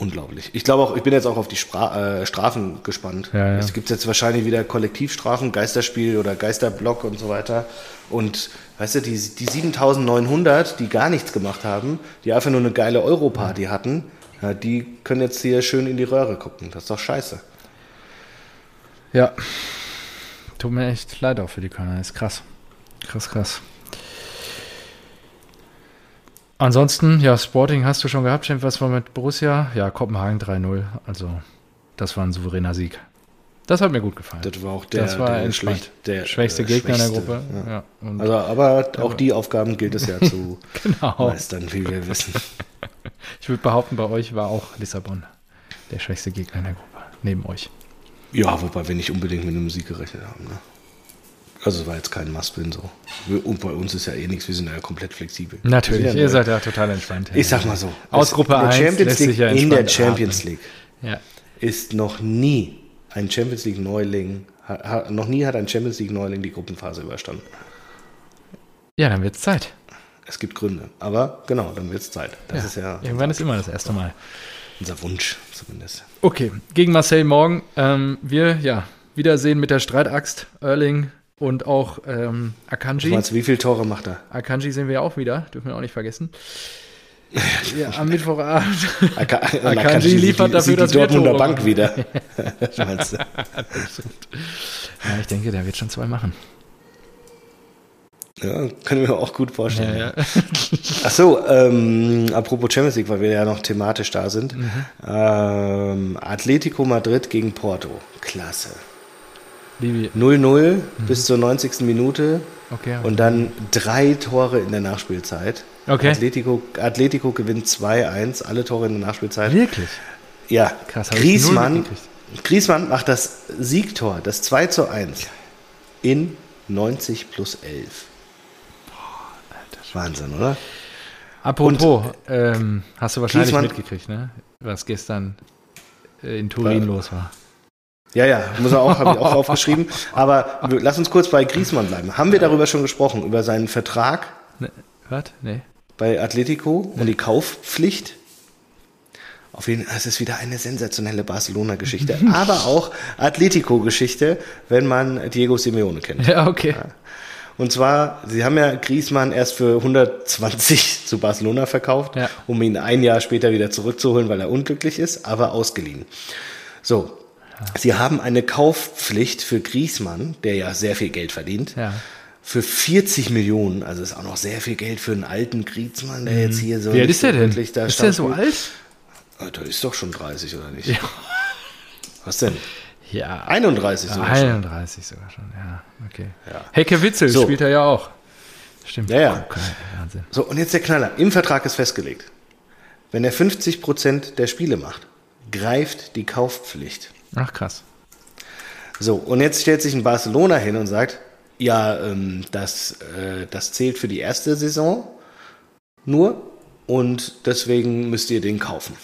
unglaublich. Ich glaube auch, ich bin jetzt auch auf die Spra äh, Strafen gespannt. Ja, ja. Es gibt jetzt wahrscheinlich wieder Kollektivstrafen, Geisterspiel oder Geisterblock und so weiter. Und weißt du, die, die 7900, die gar nichts gemacht haben, die einfach nur eine geile Europarty hatten, ja, die können jetzt hier schön in die Röhre gucken. Das ist doch scheiße. Ja. Tut mir echt leid auch für die Kölner. Ist krass. Krass, krass. Ansonsten, ja, Sporting hast du schon gehabt. Was war mit Borussia? Ja, Kopenhagen 3-0. Also, das war ein souveräner Sieg. Das hat mir gut gefallen. Das war auch der, das war der, schlecht, der schwächste äh, Gegner schwächste, in der Gruppe. Ja. Ja. Also, aber auch die Aufgaben gilt es ja zu genau. meistern, wie wir wissen. Ich würde behaupten, bei euch war auch Lissabon der schwächste Gegner in der Gruppe. Neben euch. Ja, wobei wir nicht unbedingt mit einem Sieg gerechnet haben. Ne? Also es war jetzt kein Must-Win so. Und bei uns ist ja eh nichts, wir sind ja komplett flexibel. Natürlich, ja ihr seid ja total entspannt. Ich sag mal so. Aus es- Gruppe in der 1 Champions League, ja In der Champions atmen. League Ja. ist noch nie ein Champions League Neuling, noch nie hat ein Champions League Neuling die Gruppenphase überstanden. ja, dann wird's Zeit. Es gibt Gründe. Aber genau, dann wird es Zeit. Das ist ja Irgendwann ist immer das erste Mal. unser Wunsch zumindest. Okay, gegen Marseille morgen. Ähm, wir, ja, wiedersehen mit der Streitaxt. Erling und auch ähm, Akanji. meinst, wie viele Tore macht er? Akanji sehen wir ja auch wieder, dürfen wir auch nicht vergessen. Ja, am Mittwochabend. Aka Akanji sieht liefert dafür, wir Dortmunder Bank wieder. Meinst du? Ja, ich denke, der wird schon zwei machen. Ja, können wir auch gut vorstellen. Ja, ja. Ach so, ähm, apropos Champions League, weil wir ja noch thematisch da sind. Mhm. Ähm, Atletico Madrid gegen Porto. Klasse. Libi, 0-0 Mhm. bis zur 90. Minute okay. und dann drei Tore in der Nachspielzeit. Okay. Atletico, Atletico gewinnt 2-1, alle Tore in der Nachspielzeit. Wirklich? Ja, Krass, mitgekriegt. Griezmann macht das Siegtor, das 2 zu 1 in 90 plus 11. Wahnsinn, oder? Apropos, ähm, hast du wahrscheinlich Griezmann- mitgekriegt, ne? Was gestern äh, in Turin Äh, los war. Ja, ja, muss er auch, habe ich auch aufgeschrieben. Aber lass uns kurz bei Griezmann bleiben. Haben wir darüber schon gesprochen, über seinen Vertrag Ne, was? Nee. bei Atletico und die Kaufpflicht? Auf jeden Fall, es ist wieder eine sensationelle Barcelona-Geschichte, aber auch Atletico-Geschichte, wenn man Diego Simeone kennt. Ja, okay. Und zwar, sie haben ja Griezmann erst für 120 zu Barcelona verkauft, Ja. um ihn ein Jahr später wieder zurückzuholen, weil er unglücklich ist, aber ausgeliehen. So, Sie haben eine Kaufpflicht für Griesmann, der ja sehr viel Geld verdient, Ja. für 40 Millionen. Also ist auch noch sehr viel Geld für einen alten Griesmann, der jetzt hier so. Wie alt ist der denn? da Ist der so alt? Ah, Der ist doch schon 30, oder nicht? Was denn? Ja. 31 sogar schon. 31 sogar schon, ja. Okay. Ja. Hecke Witzel So. spielt er ja auch. Stimmt. Ja, ja. Okay, Wahnsinn. So, und jetzt der Knaller. Im Vertrag ist festgelegt, wenn er 50 Prozent der Spiele macht, greift die Kaufpflicht. Ach, krass. So, und jetzt stellt sich ein Barcelona hin und sagt, ja, ähm, das, äh, das zählt für die erste Saison nur und deswegen müsst ihr den kaufen.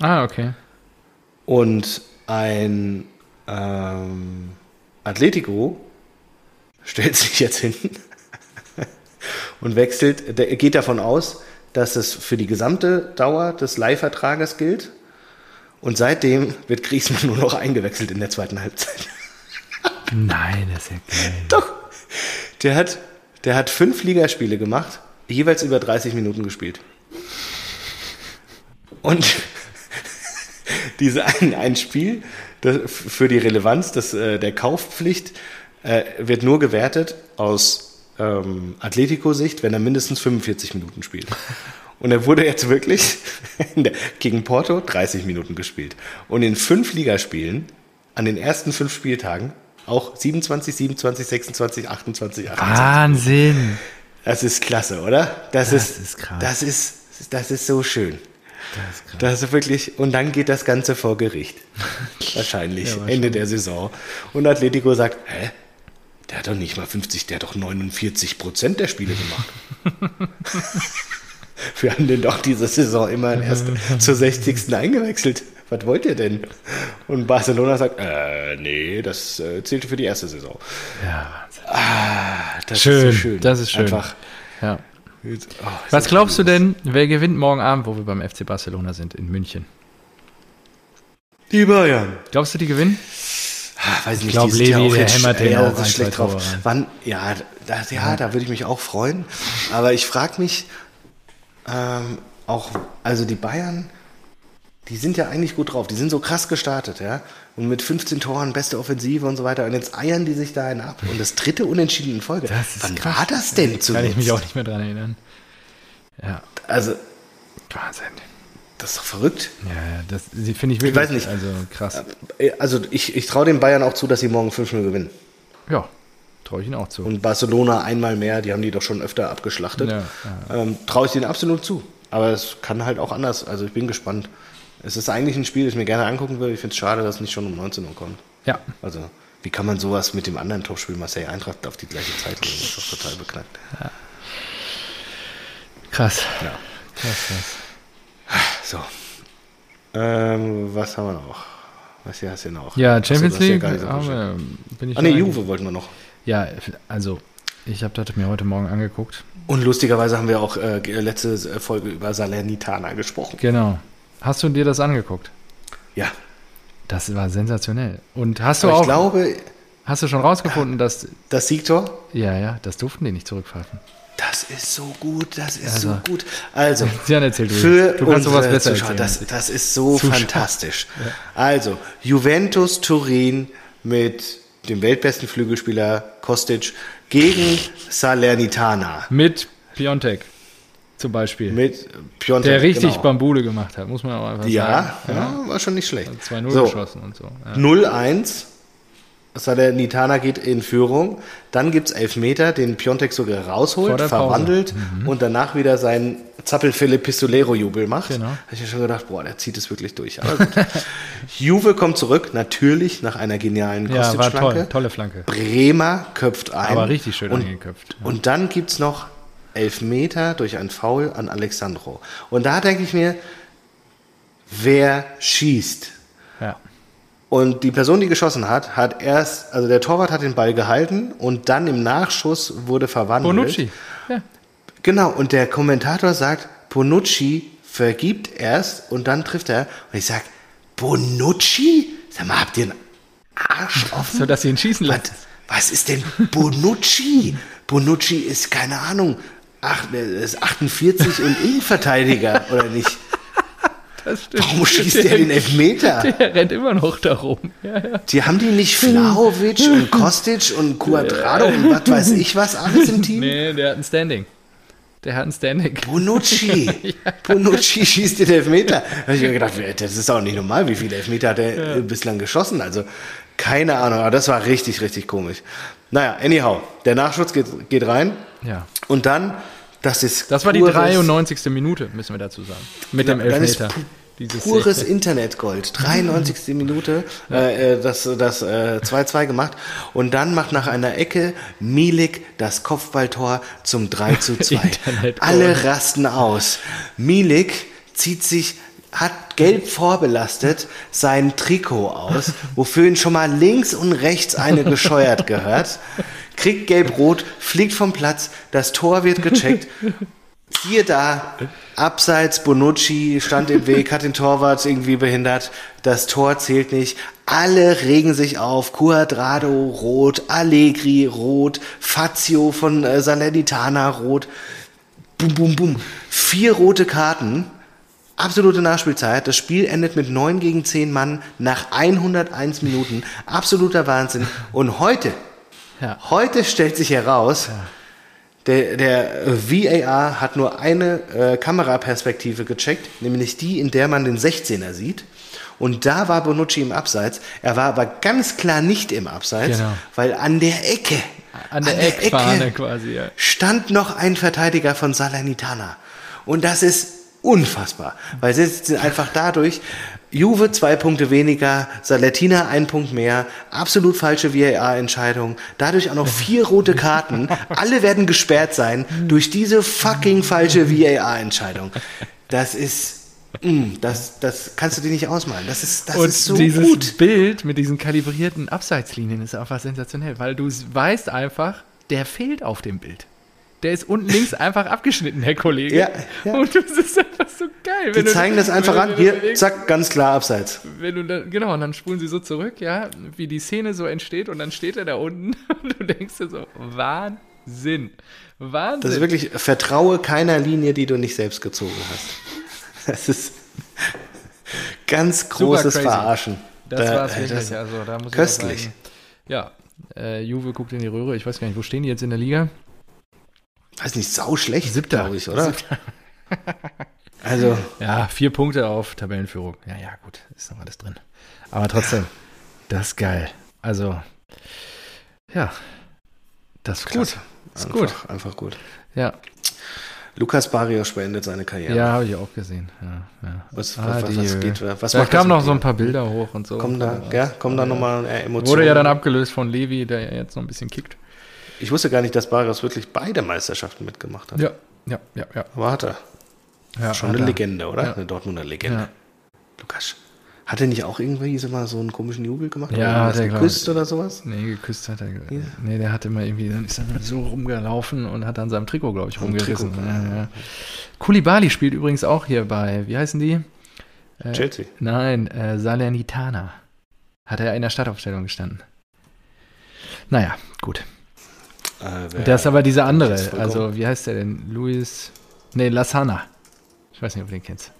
Ah, okay. Und ein ähm, Atletico stellt sich jetzt hin und wechselt, der geht davon aus, dass es für die gesamte Dauer des Leihvertrages gilt. Und seitdem wird Griezmann nur noch eingewechselt in der zweiten Halbzeit. Nein, das ist ja geil. Doch. Der hat, der hat fünf Ligaspiele gemacht, jeweils über 30 Minuten gespielt. Und diese ein, ein Spiel das, für die Relevanz des, äh, der Kaufpflicht äh, wird nur gewertet aus ähm, Atletico-Sicht, wenn er mindestens 45 Minuten spielt. Und er wurde jetzt wirklich gegen Porto 30 Minuten gespielt. Und in fünf Ligaspielen, an den ersten fünf Spieltagen, auch 27, 27, 26, 28, 28. Wahnsinn. Das ist klasse, oder? Das, Das ist, ist krass. Das ist, das ist so schön. Das ist krass. Das ist wirklich, und dann geht das Ganze vor Gericht. Wahrscheinlich, Ja, wahrscheinlich. Ende der Saison. Und Atletico sagt, hä? Der hat doch nicht mal 50, der hat doch 49 Prozent der Spiele gemacht. Wir haben den doch diese Saison immerhin erst zur 60. eingewechselt. Was wollt ihr denn? Und Barcelona sagt, äh, nee, das äh, zählte für die erste Saison. Ja. Ah, das Schön, ist so schön. das ist schön. Einfach. Ja. Oh, Was glaubst du denn, wer gewinnt morgen Abend, wo wir beim FC Barcelona sind, in München? Die Bayern. Glaubst du, die gewinnen? Ah, weiß nicht, glaub, die ja Levi, auch der hämmert den ja, auch schlecht drauf. Wann, ja, da, ja, da würde ich mich auch freuen. Aber ich frage mich ähm, auch, also die Bayern, die sind ja eigentlich gut drauf. Die sind so krass gestartet, ja. Und mit 15 Toren, beste Offensive und so weiter. Und jetzt eiern die sich da einen ab. Und das dritte Unentschieden in Folge. Wann krass. war das denn Kann zuletzt? ich mich auch nicht mehr dran erinnern. Ja, Also, Wahnsinn. das ist doch verrückt. Ja, ja, das finde ich wirklich. weiß nicht. Also krass. Äh, Also, ich, ich traue den Bayern auch zu, dass sie morgen 5-0 gewinnen. Ja, traue ich Ihnen auch zu. Und Barcelona einmal mehr, die haben die doch schon öfter abgeschlachtet. Ja, Ähm, Traue ich denen absolut zu. Aber es kann halt auch anders. Also ich bin gespannt. Es ist eigentlich ein Spiel, das ich mir gerne angucken würde. Ich finde es schade, dass es nicht schon um 19 Uhr kommt. ja, Also, wie kann man sowas mit dem anderen Topspiel Marseille Eintracht auf die gleiche Zeit legen? Das ist doch total beknackt. krass. Ja. Krass, krass. So. Ähm, was haben wir noch? Was hier hast du noch? Ja, Champions ja League. so aber, bestimmt. bin ich Ah, schon Juve wollten wir noch. Ja, also, ich habe das mir heute Morgen angeguckt. Und lustigerweise haben wir auch äh, letzte Folge über Salernitana gesprochen. Genau. Hast du dir das angeguckt? Ja. Das war sensationell. Und hast du Aber auch, ich glaube, hast du schon rausgefunden, dass, das Siegtor, ja, ja, das durften die nicht zurückpfeifen. das ist so gut, das ist Also. so gut. Also, Jan, erzähl du. Für du kannst sowas besser Zuschauer, erzählen. das, das ist so Zuschauer. fantastisch. Also, Juventus Turin mit dem weltbesten Flügelspieler Kostic gegen Salernitana. Mit Piontek zum Beispiel. Mit Piontek. der richtig genau. Bambule gemacht hat, muss man auch einfach Ja, sagen. ja, war schon nicht schlecht. 2-0 So, geschossen und so. Ja. 0-1. Salernitana geht in Führung. Dann gibt es Elfmeter, den Piontek sogar rausholt, der Pause. Mhm. verwandelt und danach wieder seinen Zappel-Philipp Pistolero-Jubel macht. Genau. Habe ich mir schon gedacht, boah, der zieht es wirklich durch. Aber gut. Juve kommt zurück, natürlich nach einer genialen Ja, war Kostic-Flanke. toll. Tolle Flanke. Bremer köpft ein. Aber richtig schön und, angeköpft. Ja. Und dann gibt es noch Elfmeter durch ein Foul an Alexandro. Und da denke ich mir, wer schießt? Ja. Und die Person, die geschossen hat, hat erst, also der Torwart hat den Ball gehalten und dann im Nachschuss wurde verwandelt. Bonucci. Ja. Genau, und der Kommentator sagt, Bonucci vergibt erst und dann trifft er. Und ich sag, Bonucci? Sag mal, habt ihr einen Arsch offen? So, dass sie ihn schießen was, lassen. was ist denn Bonucci? Bonucci ist, keine Ahnung, ach, ist 48 und Innenverteidiger, oder nicht? Das stimmt. Warum schießt der den Elfmeter? Der rennt immer noch darum. Ja, ja. Die haben die nicht Vlahovic und Kostic und Cuadrado und was weiß ich was alles im Team? Nee, der hat ein Standing. Der hat ein Standing. Bonucci. Bonucci schießt den Elfmeter. Da habe ich mir gedacht, das ist auch nicht normal, wie viele Elfmeter hat er äh, bislang geschossen. Also keine Ahnung, aber das war richtig, richtig komisch. Naja, anyhow, der Nachschuss geht, geht rein Ja. und dann, das ist Das war die pures- 93. Minute, müssen wir dazu sagen. Mit dem Elfmeter. Dieses Pures Internetgold. 93. Minute, äh, äh, das das äh, 2-2 gemacht. Und dann macht nach einer Ecke Milik das Kopfballtor zum 3 zu 2. Internetgold. Alle rasten aus. Milik zieht sich, hat gelb vorbelastet sein Trikot aus, wofür ihn schon mal links und rechts eine gescheuert gehört. Kriegt gelb-rot, fliegt vom Platz, das Tor wird gecheckt. Siehe da, abseits Bonucci stand im Weg, hat den Torwart irgendwie behindert. Das Tor zählt nicht. Alle regen sich auf. Cuadrado rot, Allegri rot, Fazio von äh, Salernitana rot. Bum, bum, bum. Vier rote Karten. Absolute Nachspielzeit. Das Spiel endet mit 9 gegen 10 Mann nach 101 Minuten. Absoluter Wahnsinn. Und heute, Ja. heute stellt sich heraus, der, der äh, VAR hat nur eine äh, Kameraperspektive gecheckt, nämlich die, in der man den 16er sieht. Und da war Bonucci im Abseits. Er war aber ganz klar nicht im Abseits, Genau. weil an der Ecke, An der Eckfahne quasi, ja. stand noch ein Verteidiger von Salernitana. Und das ist unfassbar, weil sie sind einfach dadurch, Juve zwei Punkte weniger, Salertina ein Punkt mehr, absolut falsche VAR-Entscheidung, dadurch auch noch vier rote Karten, alle werden gesperrt sein durch diese fucking falsche VAR-Entscheidung. Das ist, mm, das, das kannst du dir nicht ausmalen. Das ist, das Und ist so dieses gut. Bild mit diesen kalibrierten Abseitslinien ist einfach sensationell, weil du weißt einfach, der fehlt auf dem Bild. Der ist unten links einfach abgeschnitten, der Kollege. Ja, ja. Und das ist einfach so geil. Die zeigen das einfach an. du Hier, überlegst, zack, ganz klar abseits. Wenn du da, genau, und dann spulen sie so zurück, ja, wie die Szene so entsteht und dann steht er da unten und du denkst dir so, Wahnsinn. Wahnsinn. Das ist wirklich, vertraue keiner Linie, die du nicht selbst gezogen hast. Das ist ganz großes. Verarschen. Das Da- war es äh, wirklich. das- also, da muss köstlich. Ich sagen, ja, äh, Juve guckt in die Röhre. Ich weiß gar nicht, wo stehen die jetzt in der Liga? Weiß nicht, sau schlecht, Siebter. glaube ich, oder? Also, Ja, vier Punkte auf Tabellenführung. Ja, ja, gut, ist noch alles drin. Aber trotzdem, das ist geil. Also, ja, das ist gut. Ist einfach, gut. Einfach gut. Ja, Lukas Barrios beendet seine Karriere. ja, habe ich auch gesehen. Ja, ja. Was, Ah, was, was geht? Was da kamen noch so ein paar Bilder hoch und so. Kommen da, ja, kommen da nochmal äh, Emotionen? Wurde ja dann abgelöst von Levi, der ja jetzt noch ein bisschen kickt. Ich wusste gar nicht, dass Barrios wirklich beide Meisterschaften mitgemacht hat. Ja, ja, ja, ja. Aber hat er. ja Schon hat eine er. Legende, oder? Ja. Eine Dortmunder Legende. Ja. Lukas. Hat er nicht auch irgendwie so mal so einen komischen Jubel gemacht? Ja, hat er, geküsst oder sowas? Nee, geküsst hat er. Nee, der hatte mal irgendwie, dann ist er so rumgelaufen und hat an seinem Trikot, glaube ich, rumgerissen. Trikot, ja, ja. Kulibali spielt übrigens auch hier bei, wie heißen die? Äh, Chelsea. Nein, äh, Salernitana. Hat er in der Startaufstellung gestanden. Naja, gut. Äh, Der ist aber dieser andere. Also, wie heißt der denn? Luis. Nee, Lasana. Ich weiß nicht, ob du den kennst.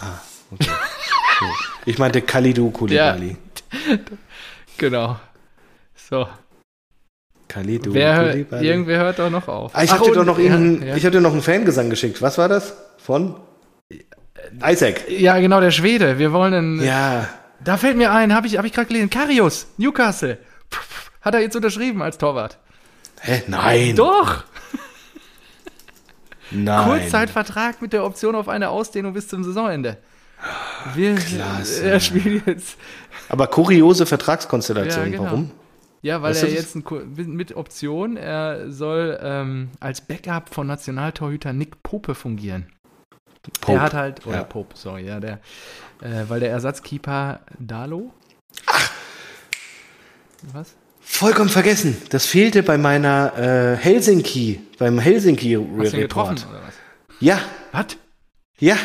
Ah, okay. Cool. Ich meinte Kalidou Koulibaly. Genau. So. Kalidou Wer, Koulibaly. irgendwer hört doch noch auf. Ah, ich habe dir doch noch irgendeinen, ja, ich hab dir noch einen Fangesang geschickt. Was war das? Von? Isaac. ja, genau, der Schwede. Wir wollen einen. Ja. Da fällt mir ein, habe ich, hab ich gerade gelesen. Karius, Newcastle. Hat er jetzt unterschrieben als Torwart? Hä? Nein. Doch! Nein. Kurzzeitvertrag mit der Option auf eine Ausdehnung bis zum Saisonende. Wir, Klasse. Er spielt jetzt. Aber kuriose Vertragskonstellation. Ja, genau. Warum? Ja, weil Weißt er jetzt ein, mit Option, er soll ähm, als Backup von Nationaltorhüter Nick Pope fungieren. Pope. Der hat halt, oder Ja. Pope, sorry, ja, der, äh, weil der Ersatzkeeper Dalo. Was? Vollkommen vergessen. Das fehlte bei meiner äh, Helsinki, beim Helsinki Hast du Report. oder was? Ja, Was? ja.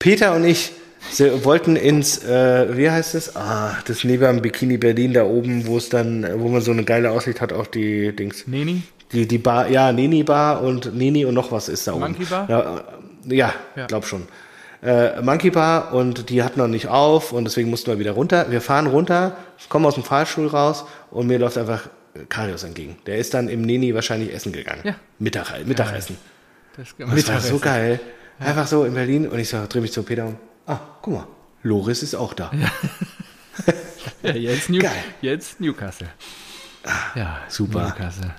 Peter und ich sie wollten ins, äh, wie heißt es? Ah, das neben am Bikini Berlin da oben, wo es dann, wo man so eine geile Aussicht hat auf die Dings. Neni? Die, die Bar, ja, Nini Bar und Nini und noch was ist da oben. Monkey Bar? Ja, äh, ja, Ja. glaub schon. Äh, Monkey Bar und die hatten noch nicht auf und deswegen mussten wir wieder runter. Wir fahren runter, kommen aus dem Fahrstuhl raus und mir läuft einfach Karius entgegen. Der ist dann im Neni wahrscheinlich essen gegangen. Ja. Mittag, Mittagessen. Das, Das war so geil. Einfach so in Berlin und ich so, dreh mich zu Peter um. Ah, guck mal, Loris ist auch da. Ja, jetzt, New, jetzt Newcastle. Ja, super. Newcastle.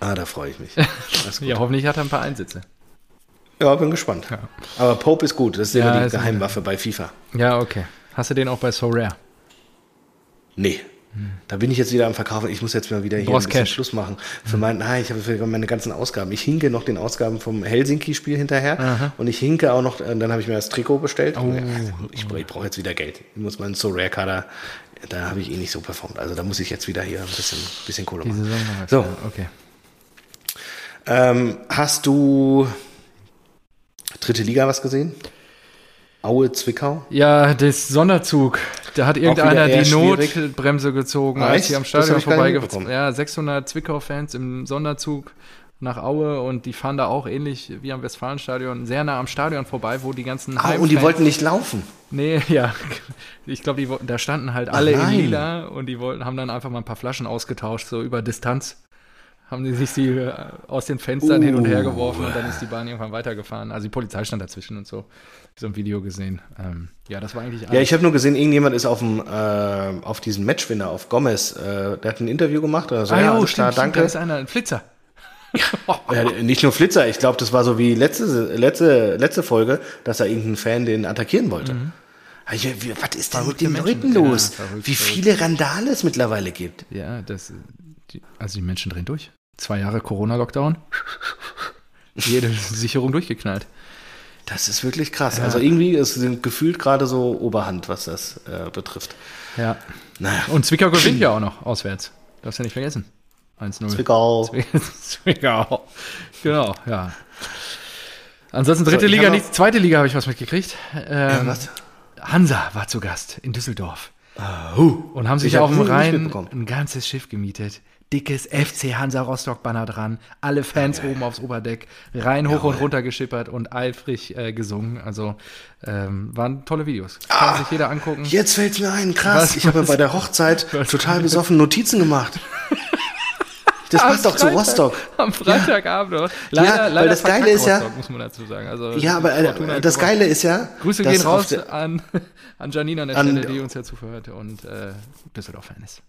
Ah, da freue ich mich. Ja, hoffentlich hat er ein paar Einsitze. Ja, bin gespannt. Ja. Aber Pope ist gut. Das ist Ja, immer die Geheimwaffe bei FIFA. Ja, okay. Hast du den auch bei So Rare? Nee. Da bin ich jetzt wieder am Verkaufen. Ich muss jetzt mal wieder hier Brauchst ein bisschen Cash. Schluss machen. Für mein, nein, ich habe für meine ganzen Ausgaben. Ich hinke noch den Ausgaben vom Helsinki-Spiel hinterher. Und ich hinke auch noch, äh, dann habe ich mir das Trikot bestellt. Oh. Ich, ich brauche jetzt wieder Geld. Ich muss meinen So Rare Kader, da habe ich eh nicht so performt. Also da muss ich jetzt wieder hier ein bisschen, bisschen Kohle machen. So. Okay. Ähm, hast du dritte Liga was gesehen? Aue, Zwickau? Ja, das Sonderzug. Da hat irgendeiner die schwierig. Notbremse gezogen, Ah, als sie am Stadion vorbeigefahren. Ja, 600 Zwickau-Fans im Sonderzug nach Aue und die fahren da auch ähnlich wie am Westfalenstadion sehr nah am Stadion vorbei, wo die ganzen Ah, und die wollten nicht laufen. Nee, ja. Ich glaube, da standen halt alle in nein. lila und die wollten, haben dann einfach mal ein paar Flaschen ausgetauscht, so über Distanz. Haben die sich die äh, aus den Fenstern hin und her Uh. geworfen und dann ist die Bahn irgendwann weitergefahren. Also die Polizei stand dazwischen und so. So ein Video gesehen. Ähm, ja, das war eigentlich Ja, alles. ich habe nur gesehen, irgendjemand ist auf dem äh, auf diesen Matchwinner, auf Gomez, äh, der hat ein Interview gemacht. Oder so, ah, ja, ja, alles stimmt, klar, stimmt, danke. da ist einer, ein Flitzer. Ja, nicht nur Flitzer, ich glaube, das war so wie letzte, letzte, letzte Folge, dass da irgendein Fan den attackieren wollte. Ja, wie, was ist denn mit den Menschen. Leuten los? Ja, verrückt, wie viele Randale es mittlerweile gibt. Ja, das, die, also die Menschen drehen durch. Zwei Jahre Corona-Lockdown. Jede Sicherung durchgeknallt. Das ist wirklich krass. Also irgendwie ist gefühlt gerade so Oberhand, was das äh, betrifft. Ja. Naja, Und Zwickau gewinnt ja auch noch auswärts. Darfst du nicht vergessen. 1-0. Zwickau. Zwickau. Genau, ja. Ansonsten dritte ich Liga, nicht zweite Liga habe ich was mitgekriegt. Ja, Ähm, was? Hansa war zu Gast in Düsseldorf huh. und haben sich Ich auf dem Rhein ein ganzes Schiff gemietet. Dickes FC Hansa Rostock Banner dran, alle Fans oben aufs Oberdeck, rein hoch und runter geschippert und eifrig äh, gesungen. Also ähm, waren tolle Videos. Kann sich jeder angucken. Jetzt fällt's mir ein, krass. Was- ich habe bei der Hochzeit total besoffen Notizen gemacht. Das Am passt doch zu Rostock. Am Freitagabend. noch. Leider, Ja, weil leider das Geile ist ja- Rostock, muss man dazu sagen. Also, Ja, aber Fortuna äh, hat das gewonnen. Geile ist ja. Grüße gehen raus an, an Janina an der An- Stelle, die uns ja zuhört und äh, Düsseldorf-Fan ist.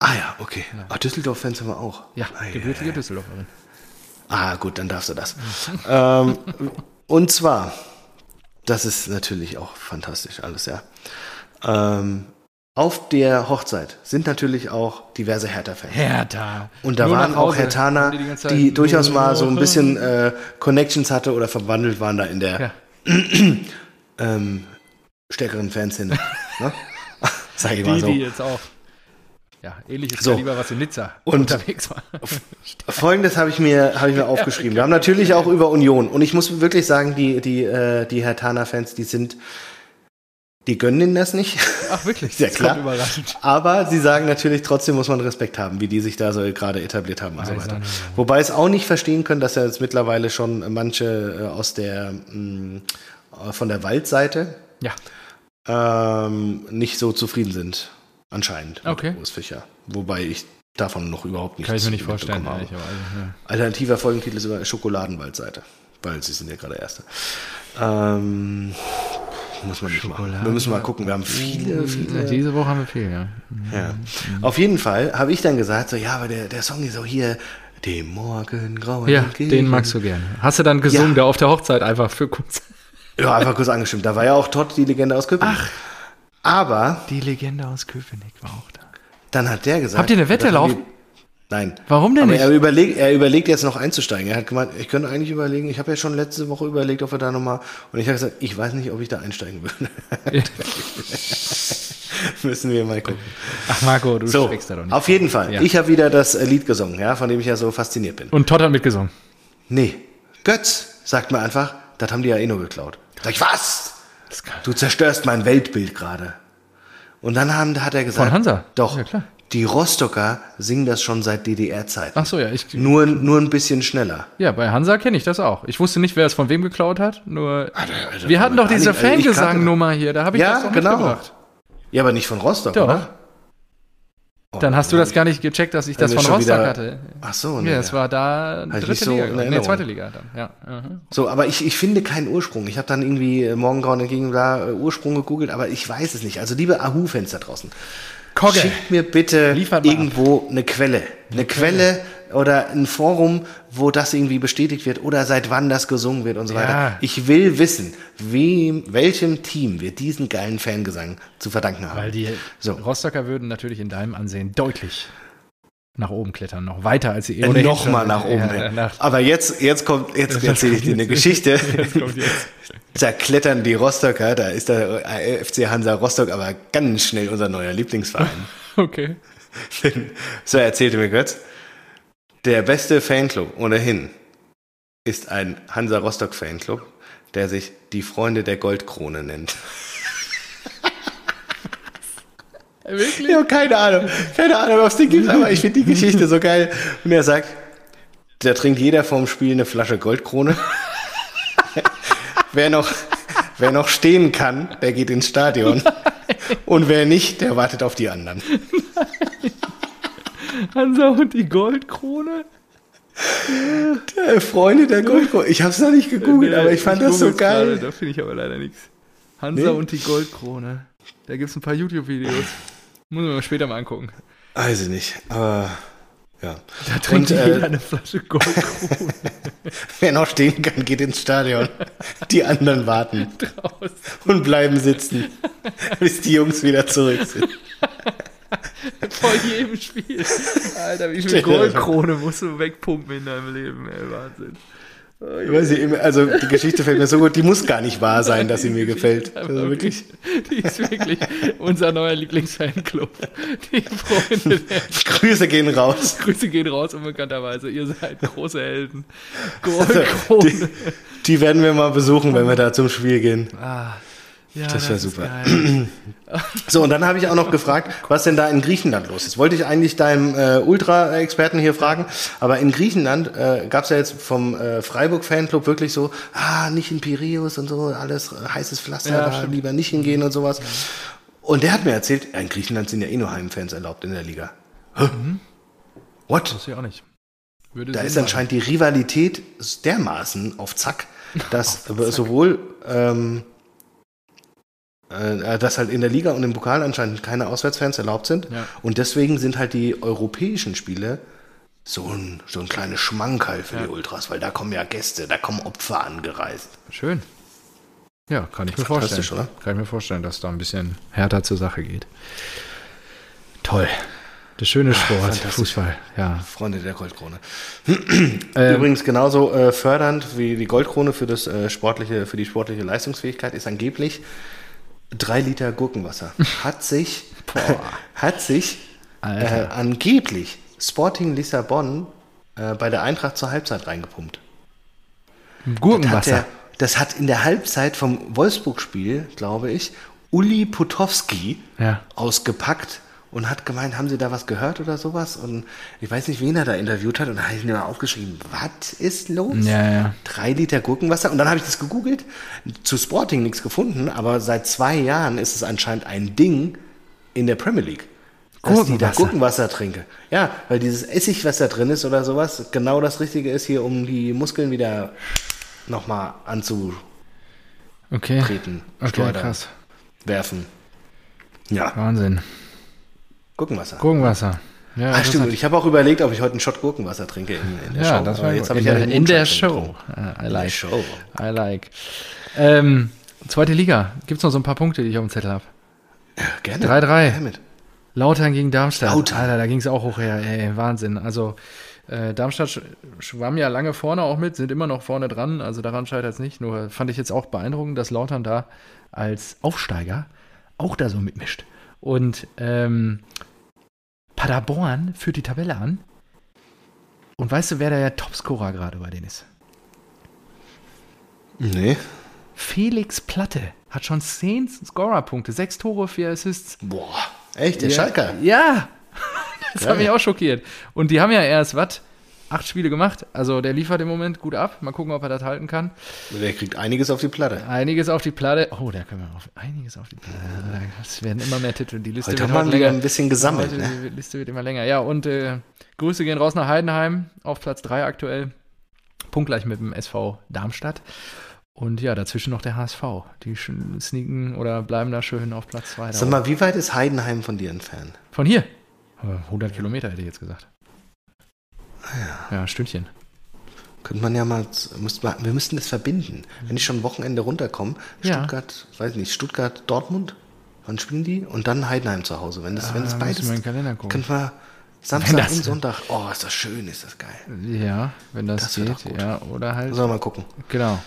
Ah ja, okay. Ah, Düsseldorf-Fans haben wir auch. Ja, Ah, ja, gebürtige ja. Düsseldorferin. Ah, gut, dann darfst du das. ähm, und zwar, das ist natürlich auch fantastisch alles, ja. Ähm, auf der Hochzeit sind natürlich auch diverse Hertha-Fans. Hertha. Und da Nur waren auch. Hertaner, die die durchaus mal so ein bisschen äh, Connections hatte oder verwandelt waren da in der Ja. ähm, stärkeren Fanszene. ne? Sag ich mal Die, so. die jetzt auch. Ja, ähnliches So. Kaliber, was in Nizza Und- unterwegs war. Folgendes habe ich mir, habe ich mir aufgeschrieben. Wir haben natürlich auch über Union. Und ich muss wirklich sagen, die, die, äh, die Hertaner-Fans, die sind, die gönnen ihnen das nicht. Ach, wirklich? Sehr Das klar. überraschend. Aber sie sagen natürlich, trotzdem muss man Respekt haben, wie die sich da so gerade etabliert haben und so Weiß weiter. er nicht. Wobei es auch nicht verstehen können, dass ja jetzt mittlerweile schon manche äh, aus der, mh, äh, von der Waldseite Ja. ähm, nicht so zufrieden sind. Anscheinend. Okay. Urs Fischer. Wobei ich davon noch überhaupt nichts Kann ich mir nicht vorstellen, habe. ehrlicherweise. Ja. Alternativer Folgentitel ist sogar Schokoladenwaldseite. Weil sie sind ja gerade Erste. Ähm, muss man nicht machen. Wir müssen mal gucken. Wir haben viele, viele. Diese Woche haben wir viel, ja. Ja. Auf jeden Fall habe ich dann gesagt, so, ja, aber der, der Song ist so hier, dem Morgengrauen Ja, entgegen. den magst du gern. Hast du dann gesungen, Ja. da auf der Hochzeit einfach für kurz? Ja, einfach kurz angestimmt. Da war ja auch Todd, die Legende aus Köpenick. Ach. Aber Die Legende aus Köpenick war auch da. dann hat der gesagt. Habt ihr eine Wette laufen? Nein. Warum denn Aber nicht? er überlegt, er überlegt jetzt noch einzusteigen. Er hat gemeint, ich könnte eigentlich überlegen, ich habe ja schon letzte Woche überlegt, ob er da nochmal. Und ich habe gesagt, ich weiß nicht, ob ich da einsteigen würde. Müssen wir mal gucken. Ach, Marco, du So, steckst da doch nicht. auf jeden Fall. Ja. Ich habe wieder das äh, Lied gesungen, ja, von dem ich ja so fasziniert bin. Und Todd hat mitgesungen. Nee, Götz sagt mir einfach, das haben die ja eh nur geklaut. Sag ich, was? Du zerstörst mein Weltbild gerade. Und dann haben, hat er gesagt. Von Hansa? Doch. Ja, klar. Die Rostocker singen das schon seit DDR-Zeiten. Ach so, ja, ich, Nur, nur ein bisschen schneller. ja, bei Hansa kenne ich das auch. Ich wusste nicht, wer es von wem geklaut hat, nur Alter, wir hatten doch diese Fangesang-Nummer hier, da habe ich Ja, das doch genau. mitgebracht. Ja, aber nicht von Rostock, Doch. oder? Oh, Dann hast du das gar nicht gecheckt, dass ich das von Rostock wieder- hatte. Ach so, Ja, nee. es war da ich dritte so Liga, in nee, zweite Liga dann, ja. aha. So, aber ich, ich finde keinen Ursprung. Ich habe dann irgendwie äh, Morgengrauen entgegen da äh, Ursprung gegoogelt, aber ich weiß es nicht. Also liebe Ahu-Fans da draußen, Kogge. schickt mir bitte Liefert irgendwo eine Quelle. Eine Quelle oder ein Forum, wo das irgendwie bestätigt wird oder seit wann das gesungen wird und so Ja. weiter. Ich will wissen, wem, welchem Team wir diesen geilen Fangesang zu verdanken haben. Weil die So. Rostocker würden natürlich in deinem Ansehen deutlich nach oben klettern, noch weiter als sie eh ohnehin noch mal nach oben ja, nach- Aber jetzt, jetzt kommt, jetzt erzähle ich dir eine Geschichte. kommt jetzt. Da klettern die Rostocker, da ist der FC Hansa Rostock aber ganz schnell unser neuer Lieblingsverein. Okay. so erzählte mir Götz, der beste Fanclub ohnehin ist ein Hansa Rostock Fanclub, der sich die Freunde der Goldkrone nennt. Wirklich? Ich habe keine Ahnung, keine Ahnung, was die gibt, aber ich finde die Geschichte so geil. Und er sagt, da trinkt jeder vorm Spiel eine Flasche Goldkrone. wer noch, wer noch stehen kann, der geht ins Stadion. Und wer nicht, der wartet auf die anderen. Hansa und die Goldkrone? Äh, Freunde der Goldkrone. Ich habe es noch nicht gegoogelt, aber ich fand das so googel's gerade, geil. Da finde ich aber leider nichts. Hansa Nee? und die Goldkrone. Da gibt es ein paar YouTube-Videos. Muss man später mal angucken. Weiß ich nicht, aber ja. Da trinkt Und, äh, jeder eine Flasche Goldkrone Wer noch stehen kann, geht ins Stadion. Die anderen warten draußen. und bleiben sitzen, bis die Jungs wieder zurück sind. Vor jedem Spiel. Alter, wie viel Goldkrone musst du wegpumpen in deinem Leben, ey, Wahnsinn. Ich weiß nicht, also die Geschichte fällt mir so gut, die muss gar nicht wahr sein, dass sie mir gefällt. Also wirklich. Die ist wirklich unser neuer Lieblingsfanclub. Die Freunde der Grüße gehen raus. Grüße gehen raus, unbekannterweise. Ihr seid große Helden. Also, Goldkrone. die, die werden wir mal besuchen, wenn wir da zum Spiel gehen. Ah, ja, Das wär ist super. So, und dann habe ich auch noch gefragt, was denn da in Griechenland los ist. Wollte ich eigentlich deinem äh, Ultra-Experten hier fragen, aber in Griechenland äh, gab es ja jetzt vom äh, Freiburg-Fanclub wirklich so, ah, nicht in Piräus und so, alles äh, heißes Pflaster, Ja, da stimmt. lieber nicht hingehen und sowas. Und der hat mir erzählt, ja, in Griechenland sind ja eh nur Heimfans erlaubt in der Liga. Hä? What? Das ich auch nicht. Würde Da ist machen. anscheinend die Rivalität dermaßen auf Zack, dass sowohl ähm, äh, dass halt in der Liga und im Pokal anscheinend keine Auswärtsfans erlaubt sind. Ja. Und deswegen sind halt die europäischen Spiele so ein, so ein kleines Schmankerl für Ja. die Ultras, weil da kommen ja Gäste, da kommen Opfer angereist. Schön. Ja, kann ich mir vorstellen. Oder? Kann ich mir vorstellen, dass da ein bisschen härter zur Sache geht. Toll. Der schöne Sport. Fußball, ja. Freunde der Goldkrone. Ähm, Übrigens genauso äh, fördernd wie die Goldkrone für das äh, sportliche, für die sportliche Leistungsfähigkeit ist angeblich drei Liter Gurkenwasser. Hat sich, hat sich äh, angeblich Sporting Lissabon äh, bei der Eintracht zur Halbzeit reingepumpt. Hat Gurkenwasser. der, das hat in der Halbzeit vom Wolfsburg-Spiel, glaube ich, Uli Potowski Ja. ausgepackt und hat gemeint, haben Sie da was gehört oder sowas? Und ich weiß nicht, wen er da interviewt hat. Und da habe ich mir mal aufgeschrieben, was ist los? Ja, ja. Drei Liter Gurkenwasser. Und dann habe ich das gegoogelt, zu Sporting nichts gefunden, aber seit zwei Jahren ist es anscheinend ein Ding in der Premier League. Dass die da Gurkenwasser. Trinke. Ja, weil dieses Essig, was da drin ist oder sowas, genau das Richtige ist hier, um die Muskeln wieder nochmal anzutreten, Okay. Okay, krass. werfen. Ja, Wahnsinn. Gurkenwasser. Gurkenwasser. Ja, Ach, stimmt. Ich habe auch überlegt, ob ich heute einen Shot Gurkenwasser trinke in, in der ja, Show. das Aber war jetzt gut. habe in, ich ja der, den in der Show. Ah, I In der like. Show. I like. Ähm, zweite Liga. Gibt es noch so ein paar Punkte, die ich auf dem Zettel habe? Gerne. 3-3. Her mit. Lautern gegen Darmstadt. Lautern. Alter, da ging es auch hoch her. Ey, Wahnsinn. Also äh, Darmstadt sch- schwamm ja lange vorne auch mit, sind immer noch vorne dran. Also daran scheitert es nicht. Nur fand ich jetzt auch beeindruckend, dass Lautern da als Aufsteiger auch da so mitmischt. Und ähm, Paderborn führt die Tabelle an. Und weißt du, wer der Topscorer gerade bei denen ist? Nee. Felix Platte hat schon 10 Scorerpunkte, 6 Tore, 4 Assists. Boah. Echt? Der ja, Schalker? Ja. Das Ja, hat mich auch schockiert. Und die haben ja erst, was, acht Spiele gemacht. Also der liefert im Moment gut ab. Mal gucken, ob er das halten kann. Der kriegt einiges auf die Platte. Einiges auf die Platte. Oh, da können wir auf einiges auf die Platte. Es werden immer mehr Titel. Die Liste Heute wird haben heute länger. ein bisschen gesammelt. Heute, Ne? Die Liste wird immer länger. Ja, und äh, Grüße gehen raus nach Heidenheim auf Platz 3 aktuell. Punktgleich mit dem SV Darmstadt. Und ja, dazwischen noch der HSV. Die sneaken oder bleiben da schön auf Platz 2. Sag mal, wie weit ist Heidenheim von dir entfernt? Von hier? Aber 100 Kilometer hätte ich jetzt gesagt. Ja, ein Stündchen. Könnte man ja mal, müsste man, wir müssten das verbinden. Wenn ich schon Wochenende runterkomme, Ja. Stuttgart, weiß nicht, Stuttgart, Dortmund, wann spielen die? Und dann Heidenheim zu Hause. Wenn das, wenn das Ah, beides, könnten wir Samstag und Sonntag, oh, ist das schön, ist das geil. Ja, wenn das, Das geht. Ja, oder halt. Sollen wir mal gucken. Genau.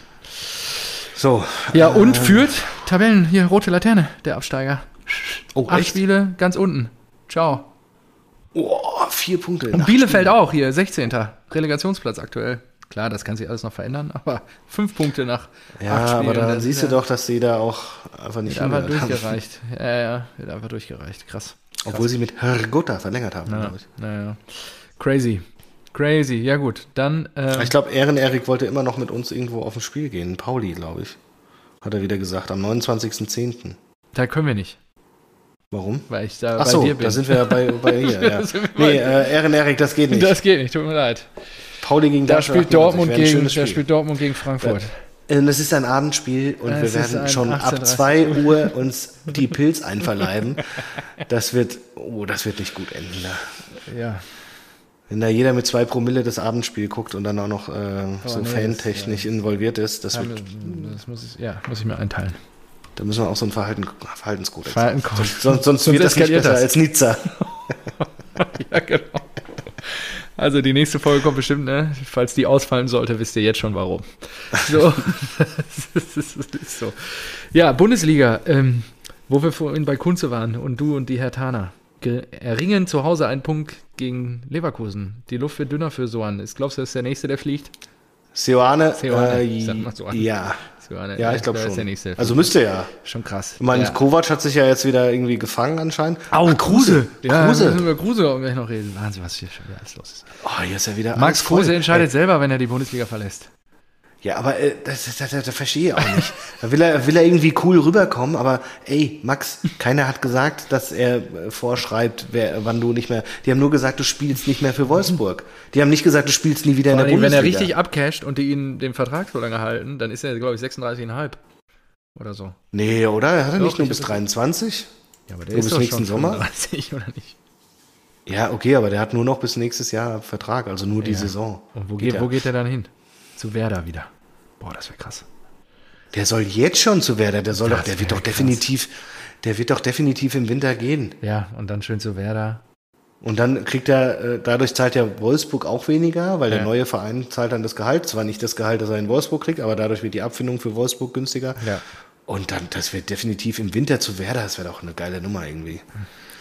So. Ja, und ähm, führt Tabellen, hier, rote Laterne, der Absteiger. Oh, Acht echt? Spiele, ganz unten. Ciao. Oh, vier Punkte. Und Bielefeld Spielen. auch hier, 16. Relegationsplatz aktuell. Klar, das kann sich alles noch verändern, aber fünf Punkte nach Ja, acht Spielen. aber da siehst du doch, dass sie da auch einfach nicht einfach hingehört haben. durchgereicht. Ja, ja, wird einfach durchgereicht. Krass. Obwohl sie mit Hergota verlängert haben, Ja, glaube ich. ja, ja. Crazy. Crazy. Ja, gut. Dann. Ähm, Ich glaube, Ehren-Erik wollte immer noch mit uns irgendwo auf ein Spiel gehen. Pauli, glaube ich. Hat er wieder gesagt, am 29.10. da können wir nicht, Warum? weil ich da Ach bei so, dir bin. da sind wir ja bei, bei ihr. Ja. Nee, äh, Ehren-Erik, das geht nicht. das geht nicht, tut mir leid. Pauli gegen Da Darmstadt spielt 98 Dortmund gegen, schönes da Spiel. spielt Dortmund gegen Frankfurt. Äh, Das ist ein Abendspiel und Es wir werden schon ab 18:30 2 Uhr uns die Pilz einverleiben. Das wird, oh, das wird nicht gut enden. Da. Ja. Wenn da jeder mit zwei Promille das Abendspiel guckt und dann auch noch äh, so nee, das- fantechnisch involviert ist, das Ja, wird, Das muss ich, ja, muss ich mir einteilen. Da müssen wir auch so ein Verhalten, Verhaltenskodex Verhaltenskodex. Sonst, sonst, Sonst wird das nicht besser das. als Nizza. ja, genau. Also die nächste Folge kommt bestimmt, ne? Falls die ausfallen sollte, wisst ihr jetzt schon warum. So. das ist, das ist so. Ja, Bundesliga, ähm, wo wir vorhin bei Kunze waren und du und die Herr Tana. Ge- Erringen zu Hause einen Punkt gegen Leverkusen. Die Luft wird dünner für Soan. Ist, glaubst du, das ist der nächste, der fliegt? Seoane, Seoane, äh, ja. Ja, ich glaube schon. der Also müsste ja. schon krass. Ich meine, ja. Kovac hat sich ja jetzt wieder irgendwie gefangen anscheinend. Au, Ach, Kruse. Ja, Kruse. müssen wir über Kruse auch gleich noch reden. Wahnsinn, was hier schon wieder alles los ist. Oh, hier ist ja wieder Max. Kruse entscheidet selber, wenn er die Bundesliga verlässt. Ja, aber äh, das, das, das, das verstehe ich auch nicht. Da will er, will er irgendwie cool rüberkommen, aber ey, Max, keiner hat gesagt, dass er äh, vorschreibt, wer, wann du nicht mehr. Die haben nur gesagt, du spielst nicht mehr für Wolfsburg. Die haben nicht gesagt, du spielst nie wieder in der allem, wenn er Bundesliga. richtig abcasht und die ihn den Vertrag so lange halten, dann ist er, glaube ich, 36,5 oder so. nee, oder? Er hat er Doch, nicht nur bis hab- 23? Ja, aber der ist doch schon Sommer? 35, oder nicht? Ja, okay, aber der hat nur noch bis nächstes Jahr Vertrag, also nur die Ja. Saison. Und wo Geht geht, wo geht er dann hin? Zu Werder wieder. Boah, das wäre krass. Der soll jetzt schon zu Werder, der soll Das doch, der wird doch krass. definitiv, der wird doch definitiv im Winter gehen. Ja, und dann schön zu Werder. Und dann kriegt er, äh, dadurch zahlt ja Wolfsburg auch weniger, weil Ja. der neue Verein zahlt dann das Gehalt. Zwar nicht das Gehalt, das er in Wolfsburg kriegt, aber dadurch wird die Abfindung für Wolfsburg günstiger. Ja. Und dann, das wird definitiv im Winter zu Werder, das wäre doch eine geile Nummer irgendwie.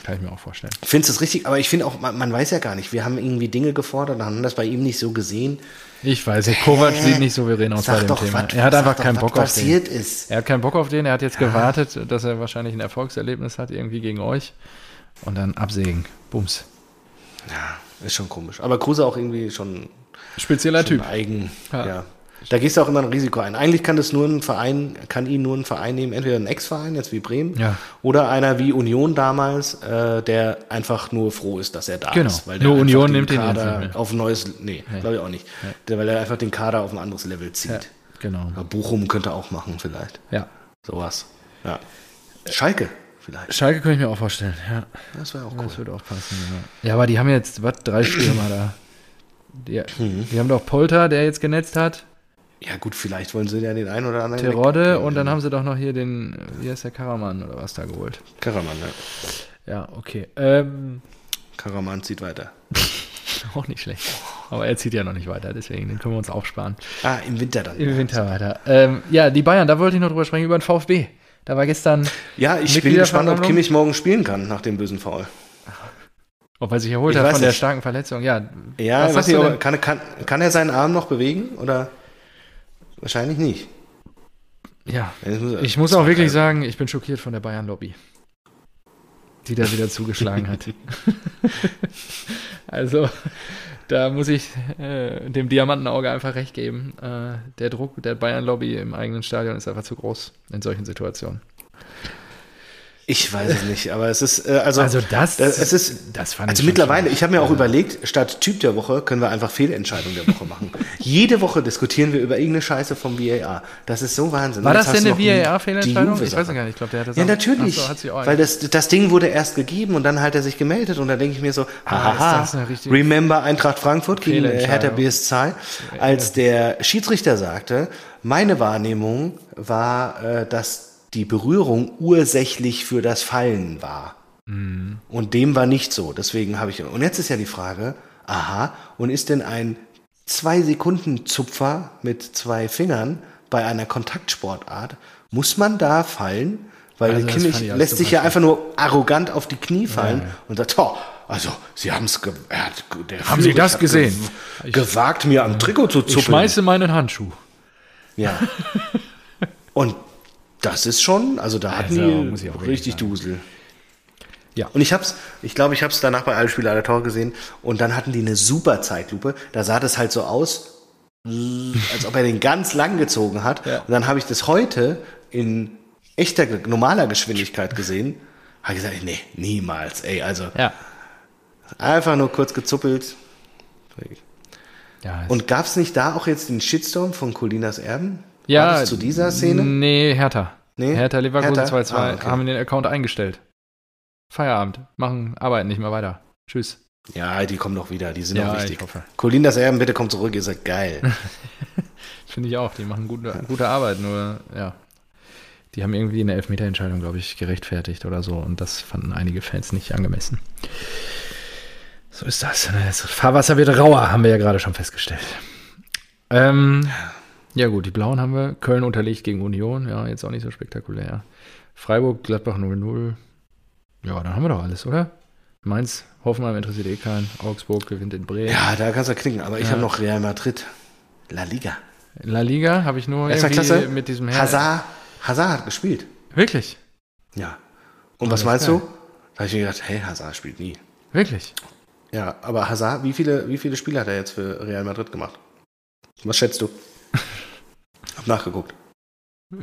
Kann ich mir auch vorstellen. Findest du es richtig? Aber ich finde auch, man, man weiß ja gar nicht, wir haben irgendwie Dinge gefordert, haben das bei ihm nicht so gesehen. Ich weiß nicht, Kovac sieht nicht souverän aus bei Sag dem doch, Thema. was, er hat einfach doch, keinen was Bock auf den. passiert ist. Er hat keinen Bock auf den, er hat jetzt gewartet, dass er wahrscheinlich ein Erfolgserlebnis hat, irgendwie gegen euch. Und dann absägen. Bums. Ja, ist schon komisch. Aber Kruse auch irgendwie schon Spezieller Typ. eigen. Ja. Ja. Da gehst du auch immer ein Risiko ein. Eigentlich kann das nur ein Verein, kann ihn nur ein Verein nehmen, entweder ein Ex-Verein, jetzt wie Bremen, Ja. oder einer wie Union damals, äh, der einfach nur froh ist, dass er da Genau. ist. Weil der Nur Union den nimmt Kader nicht mehr. auf ein neues, nee, glaube ich auch nicht. Der, weil er einfach den Kader auf ein anderes Level zieht. Ja, genau. Aber Bochum könnte auch machen vielleicht. Ja. Sowas. Ja. Schalke vielleicht. Schalke könnte ich mir auch vorstellen, ja. Das wäre auch cool. Das würde auch passen, ja. Ja, aber die haben jetzt, was, drei Stürmer da. Die, Mhm. die haben doch Polter, der jetzt genetzt hat, Ja gut, vielleicht wollen sie ja den einen oder anderen Terodde und dann haben sie doch noch hier den, wie heißt der, Karaman oder was da geholt. Karaman, ja. Ja, okay. Ähm, Karaman zieht weiter. auch nicht schlecht. Aber er zieht ja noch nicht weiter, deswegen den können wir uns aufsparen. Ah, im Winter dann. Im Winter weiter. Ähm, ja, die Bayern, da wollte ich noch drüber sprechen, über den VfB. Da war gestern, Ja, ich bin gespannt, ob Kimmich morgen spielen kann nach dem bösen Foul. ob er sich erholt Ich hat von der nicht. starken Verletzung. Ja, Ja, was weiß denn? kann, kann, kann er seinen Arm noch bewegen? Oder wahrscheinlich nicht. Ja, ich muss auch wirklich sagen, ich bin schockiert von der Bayern-Lobby. die da wieder zugeschlagen hat. also, da muss ich äh, dem Diamantenauge einfach recht geben. Äh, der Druck der Bayern-Lobby im eigenen Stadion ist einfach zu groß in solchen Situationen. Ich weiß es nicht, aber es ist äh, also, Also das- äh, es ist das fand ich also schon mittlerweile. schlimm. Ich habe mir auch überlegt, statt Typ der Woche können wir einfach Fehlentscheidung der Woche machen. Jede Woche diskutieren wir über irgendeine Scheiße vom VAR. Das ist so Wahnsinn. War das denn eine VAR-Fehlentscheidung? Ich weiß ja gar nicht. Ich glaube, der hat das Ja, auch- natürlich. So, hat weil das, das Ding wurde erst gegeben und dann hat er sich gemeldet und da denke ich mir so, Ah, ist haha, das remember Eintracht Frankfurt gegen äh, Hertha. BSC, als der Schiedsrichter sagte, meine Wahrnehmung war, äh, dass die Berührung ursächlich für das Fallen war. Mhm. Und dem war nicht so. Deswegen habe ich. Und jetzt ist ja die Frage, aha, und ist denn ein zwei Sekunden Zupfer mit zwei Fingern bei einer Kontaktsportart, muss man da fallen? Weil Also Kimmich ich lässt sich ja einfach nur arrogant auf die Knie fallen Ja, und sagt, oh, also, Sie haben es, der Haben Sie das gesehen? gew- gewagt, mir am Trikot zu Ich zuppeln. schmeiße meinen Handschuh. Ja. Und das ist schon, also da hatten Also, die richtig. Dusel. Ja. Und ich hab's, ich glaube, ich hab's danach bei alle Spiele aller Tore gesehen und dann hatten die eine super Zeitlupe. Da sah das halt so aus, als ob er den ganz lang gezogen hat. Ja. Und dann habe ich das heute in echter, normaler Geschwindigkeit gesehen. Habe gesagt, nee, niemals, ey, also Ja. einfach nur kurz gezuppelt. ja Und gab's nicht da auch jetzt den Shitstorm von Colinas Erben? Ja, War das zu dieser Szene? Nee, Hertha. Nee? Hertha Leverkusen Hertha? 2-2 Ah, okay. haben den Account eingestellt. Feierabend. Machen, arbeiten nicht mehr weiter. Tschüss. Ja, die kommen doch wieder, die sind Ja, ich wichtig. hoffe. Colin das Erben, bitte kommt zurück, ihr seid geil. Finde ich auch. Die machen gute, gute Arbeit, nur ja. Die haben irgendwie eine Elfmeterentscheidung, glaube ich, gerechtfertigt oder so. Und das fanden einige Fans nicht angemessen. So ist das. ne? Das Fahrwasser wird rauer, haben wir ja gerade schon festgestellt. Ähm, ja gut, die Blauen haben wir. Köln unterlegt gegen Union. Ja, jetzt auch nicht so spektakulär. Freiburg, Gladbach 0-0. Ja, dann haben wir doch alles, oder? Mainz, Hoffenheim interessiert eh keinen. Augsburg gewinnt in Bremen. ja, da kannst du knicken, aber ich Ja. habe noch Real Madrid. La Liga. La Liga habe ich nur Erster irgendwie Klasse. mit diesem Herr. Hazard, Hazard hat gespielt. Wirklich? Ja. Und Oh, was meinst geil. du? Da habe ich mir gedacht, hey, Hazard spielt nie. Wirklich? Ja, aber Hazard, wie viele, wie viele Spiele hat er jetzt für Real Madrid gemacht? Was schätzt du? Hab nachgeguckt.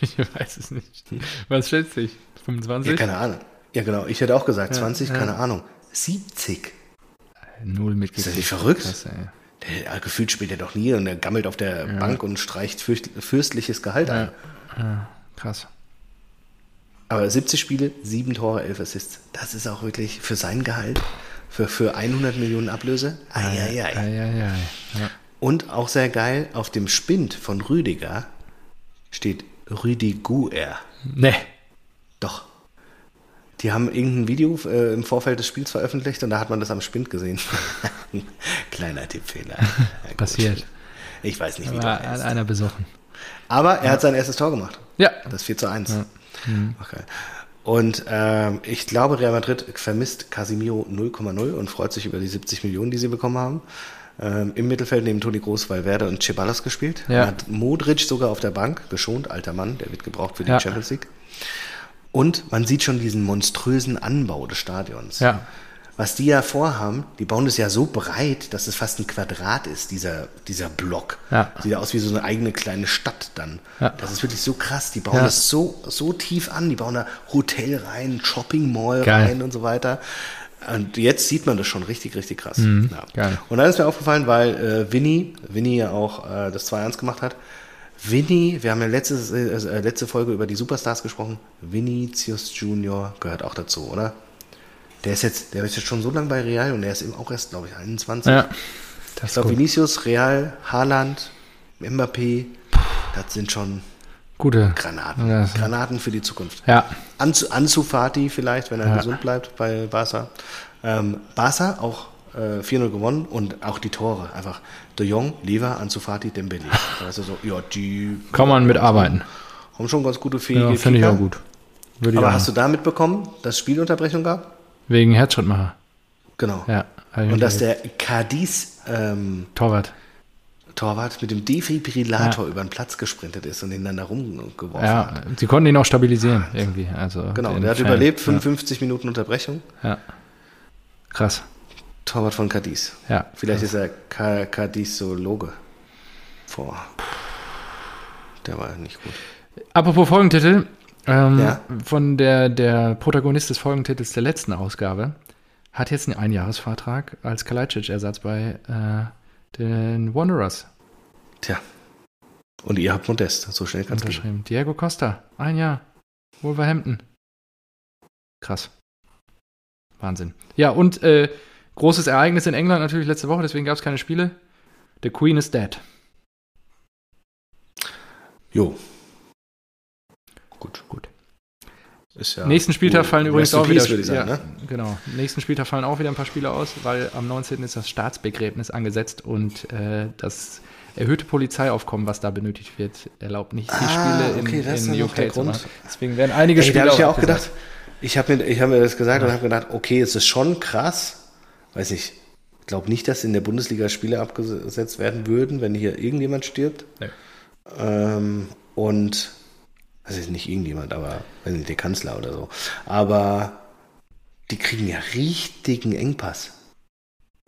ich weiß es nicht. Was schätzt dich? 25? Ja, keine Ahnung. Ja, genau. Ich hätte auch gesagt, Ja, 20, ja. keine Ahnung. 70. Null mitgekriegt. Ist das nicht verrückt? Krass. Der, gefühlt spielt er doch nie und er gammelt auf der. Bank und streicht fürcht, fürstliches Gehalt ein. Krass. Aber 70 Spiele, 7 Tore, 11 Assists. Das ist auch wirklich für sein Gehalt, für, für 100 Millionen Ablöse. Eieiei. Eieiei. Ja. Und auch sehr geil, auf dem Spind von Rüdiger steht Rüdiger. Nee. Doch. Die haben irgendein Video äh, im Vorfeld des Spiels veröffentlicht und da hat man das am Spind gesehen. Kleiner Tippfehler. Ja. Passiert. Ich weiß nicht, wie War der heißt. einer besoffen. Aber er hat sein erstes Tor gemacht. Ja. Das 4 zu 1. Okay. Und ähm, ich glaube, Real Madrid vermisst Casimiro 0,0 und freut sich über die 70 Millionen, die sie bekommen haben. Ähm, Im Mittelfeld neben Toni Groß, Valverde und Ceballos gespielt. Ja. Man hat Modric sogar auf der Bank geschont, alter Mann, der wird gebraucht für die Ja. Champions League. Und man sieht schon diesen monströsen Anbau des Stadions. Ja. Was die ja vorhaben, die bauen es ja so breit, dass es fast ein Quadrat ist, dieser, dieser Block. Ja. Sieht ja aus wie so eine eigene kleine Stadt dann. Ja. Das ist wirklich so krass. Die bauen Ja. das so, so tief an. Die bauen da Hotel rein, Shopping Mall Geil. rein und so weiter. Und jetzt sieht man das schon richtig, richtig krass. Mhm. Ja. Und dann ist mir aufgefallen, weil äh, Winnie, Winnie ja auch äh, das 2-1 gemacht hat. Winnie, wir haben ja letzte, äh, letzte Folge über die Superstars gesprochen. Vinicius Junior gehört auch dazu, oder? Der ist jetzt, der ist jetzt schon so lange bei Real und der ist eben auch erst, glaube ich, 21. Ja. Ich Das ist glaube. Vinicius, Real, Haaland, Mbappé, das sind schon Gute. Granaten. Ja, Granaten für die Zukunft. Ja. Ansu, Ansu Fati vielleicht, wenn er Ja. gesund bleibt bei Barca. Ähm, Barca auch äh, 4-0 gewonnen und auch die Tore. Einfach De Jong, Lever, Ansu Fati, Dembele. Also so, ja, die Kann man mitarbeiten. haben schon ganz gute fähige Ja, finde ich auch gut. Würde Aber hast du da mitbekommen, dass es Spielunterbrechung gab? Wegen Herzschrittmacher. Genau. Ja. Und dass der Cadiz ähm, Torwart. Torwart mit dem Defibrillator über den Platz gesprintet ist und ihn dann da rumgeworfen Ja, hat. sie konnten ihn auch stabilisieren irgendwie. Also Genau, der hat Fan. überlebt, 55 Minuten Unterbrechung. Ja. ja. Krass. Torwart von Cadiz. Ja. Vielleicht ist er Cadizologe. Vor. Der war nicht gut. Apropos Folgentitel, ähm, Ja. von der, der Protagonist des Folgentitels der letzten Ausgabe hat jetzt einen Einjahresvertrag als Kalajdzic-Ersatz bei äh, den Wanderers Tja. Und ihr habt Modest. So schnell kann es gehen. unterschrieben. Diego Costa, ein Jahr. Wolverhampton. Krass. Wahnsinn. Ja, und äh, großes Ereignis in England natürlich letzte Woche, deswegen gab es keine Spiele. The Queen is dead. Jo. Gut. Gut. Ist ja Nächsten Spieltag fallen übrigens auch wieder sagen, ja, ne? genau. Nächsten Spieltag fallen auch wieder ein paar Spiele aus, weil am 19. ist das Staatsbegräbnis angesetzt und äh, das erhöhte Polizeiaufkommen, was da benötigt wird, erlaubt nicht die Ah, Spiele in, okay, das ist in der UK zu Grund. Deswegen werden einige Ey, da Spiele habe ich ja auch gedacht, ich habe mir, ich hab mir das gesagt und habe gedacht, okay, es ist schon krass. Weiß nicht, ich glaube nicht, dass in der Bundesliga Spiele abgesetzt werden würden, wenn hier irgendjemand stirbt. Nee. Ähm, und, das ist nicht irgendjemand, aber weiß nicht, der Kanzler oder so. Aber die kriegen ja richtigen Engpass.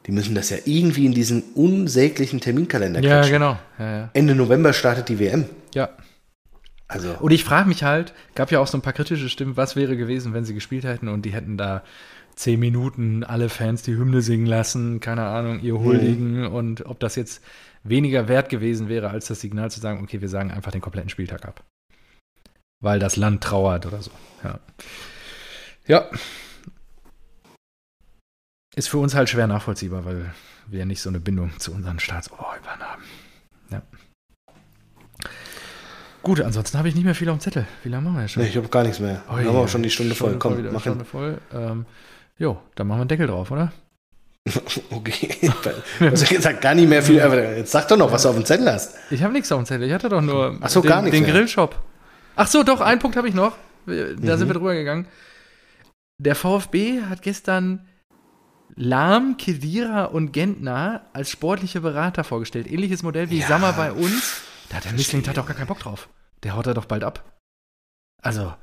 Die müssen das ja irgendwie in diesen unsäglichen Terminkalender Ja, quetschen. genau. Ja, ja. Ende November startet die WM. ja. Also, Und ich frage mich halt, gab ja auch so ein paar kritische Stimmen, was wäre gewesen, wenn sie gespielt hätten und die hätten da zehn Minuten alle Fans die Hymne singen lassen, keine Ahnung, ihr huldigen und ob das jetzt weniger wert gewesen wäre, als das Signal zu sagen, okay, wir sagen einfach den kompletten Spieltag ab. Weil das Land trauert oder so. Ja. Ja. Ist für uns halt schwer nachvollziehbar, weil wir nicht so eine Bindung zu unseren Staatsoberhäuptern haben. Ja. Gut, ansonsten habe ich nicht mehr viel auf dem Zettel. Wie lange machen wir jetzt schon? nee, ich habe gar nichts mehr. Oh, Wir haben auch schon die Stunde voll. Komm, wieder, mach hin. Stunde voll. Ähm, jo, dann machen wir einen Deckel drauf, oder? Okay. Hast ja gesagt, gar nicht mehr viel. Jetzt sag doch noch, was du auf dem Zettel hast. Ich habe nichts auf dem Zettel. Ich hatte doch nur Ach so, den, gar nichts den mehr. Grillshop. Ach so, doch, einen Punkt habe ich noch. Da Mhm. sind wir drüber gegangen. Der VfB hat gestern Lahm, Kedira und Gentner als sportliche Berater vorgestellt. Ähnliches Modell wie Ja, Sammer bei uns. Da hat der Missling hat doch gar keinen Bock drauf. Der haut er doch bald ab. Also,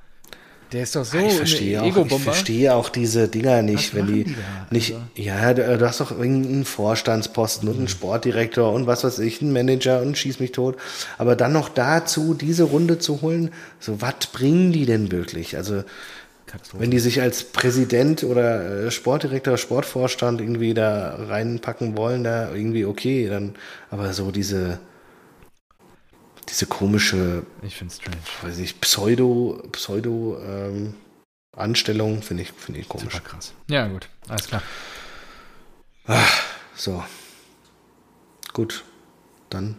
der ist doch so ich, verstehe auch, ich verstehe auch diese Dinger nicht, Was wenn die, die nicht. Also- Ja, du, hast doch irgendeinen Vorstandsposten und einen Sportdirektor und was weiß ich, einen Manager und schieß mich tot. Aber dann noch dazu diese Runde zu holen, so was bringen die denn wirklich? Also wenn die sich als Präsident oder äh, Sportdirektor, Sportvorstand irgendwie da reinpacken wollen, da irgendwie okay, dann aber so diese diese komische Ich finde es strange. weiß nicht, Pseudo, Pseudo ähm, Anstellung finde ich, finde ich komisch. Super krass. Ja, gut. Alles klar. So. Gut. Dann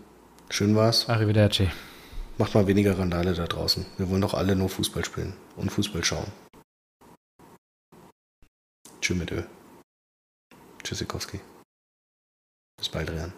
schön war's. Arrivederci. Macht mal weniger Randale da draußen. Wir wollen doch alle nur Fußball spielen und Fußball schauen. Tschüss mit Ö. Tschüssikowski. Bis bald, Rian.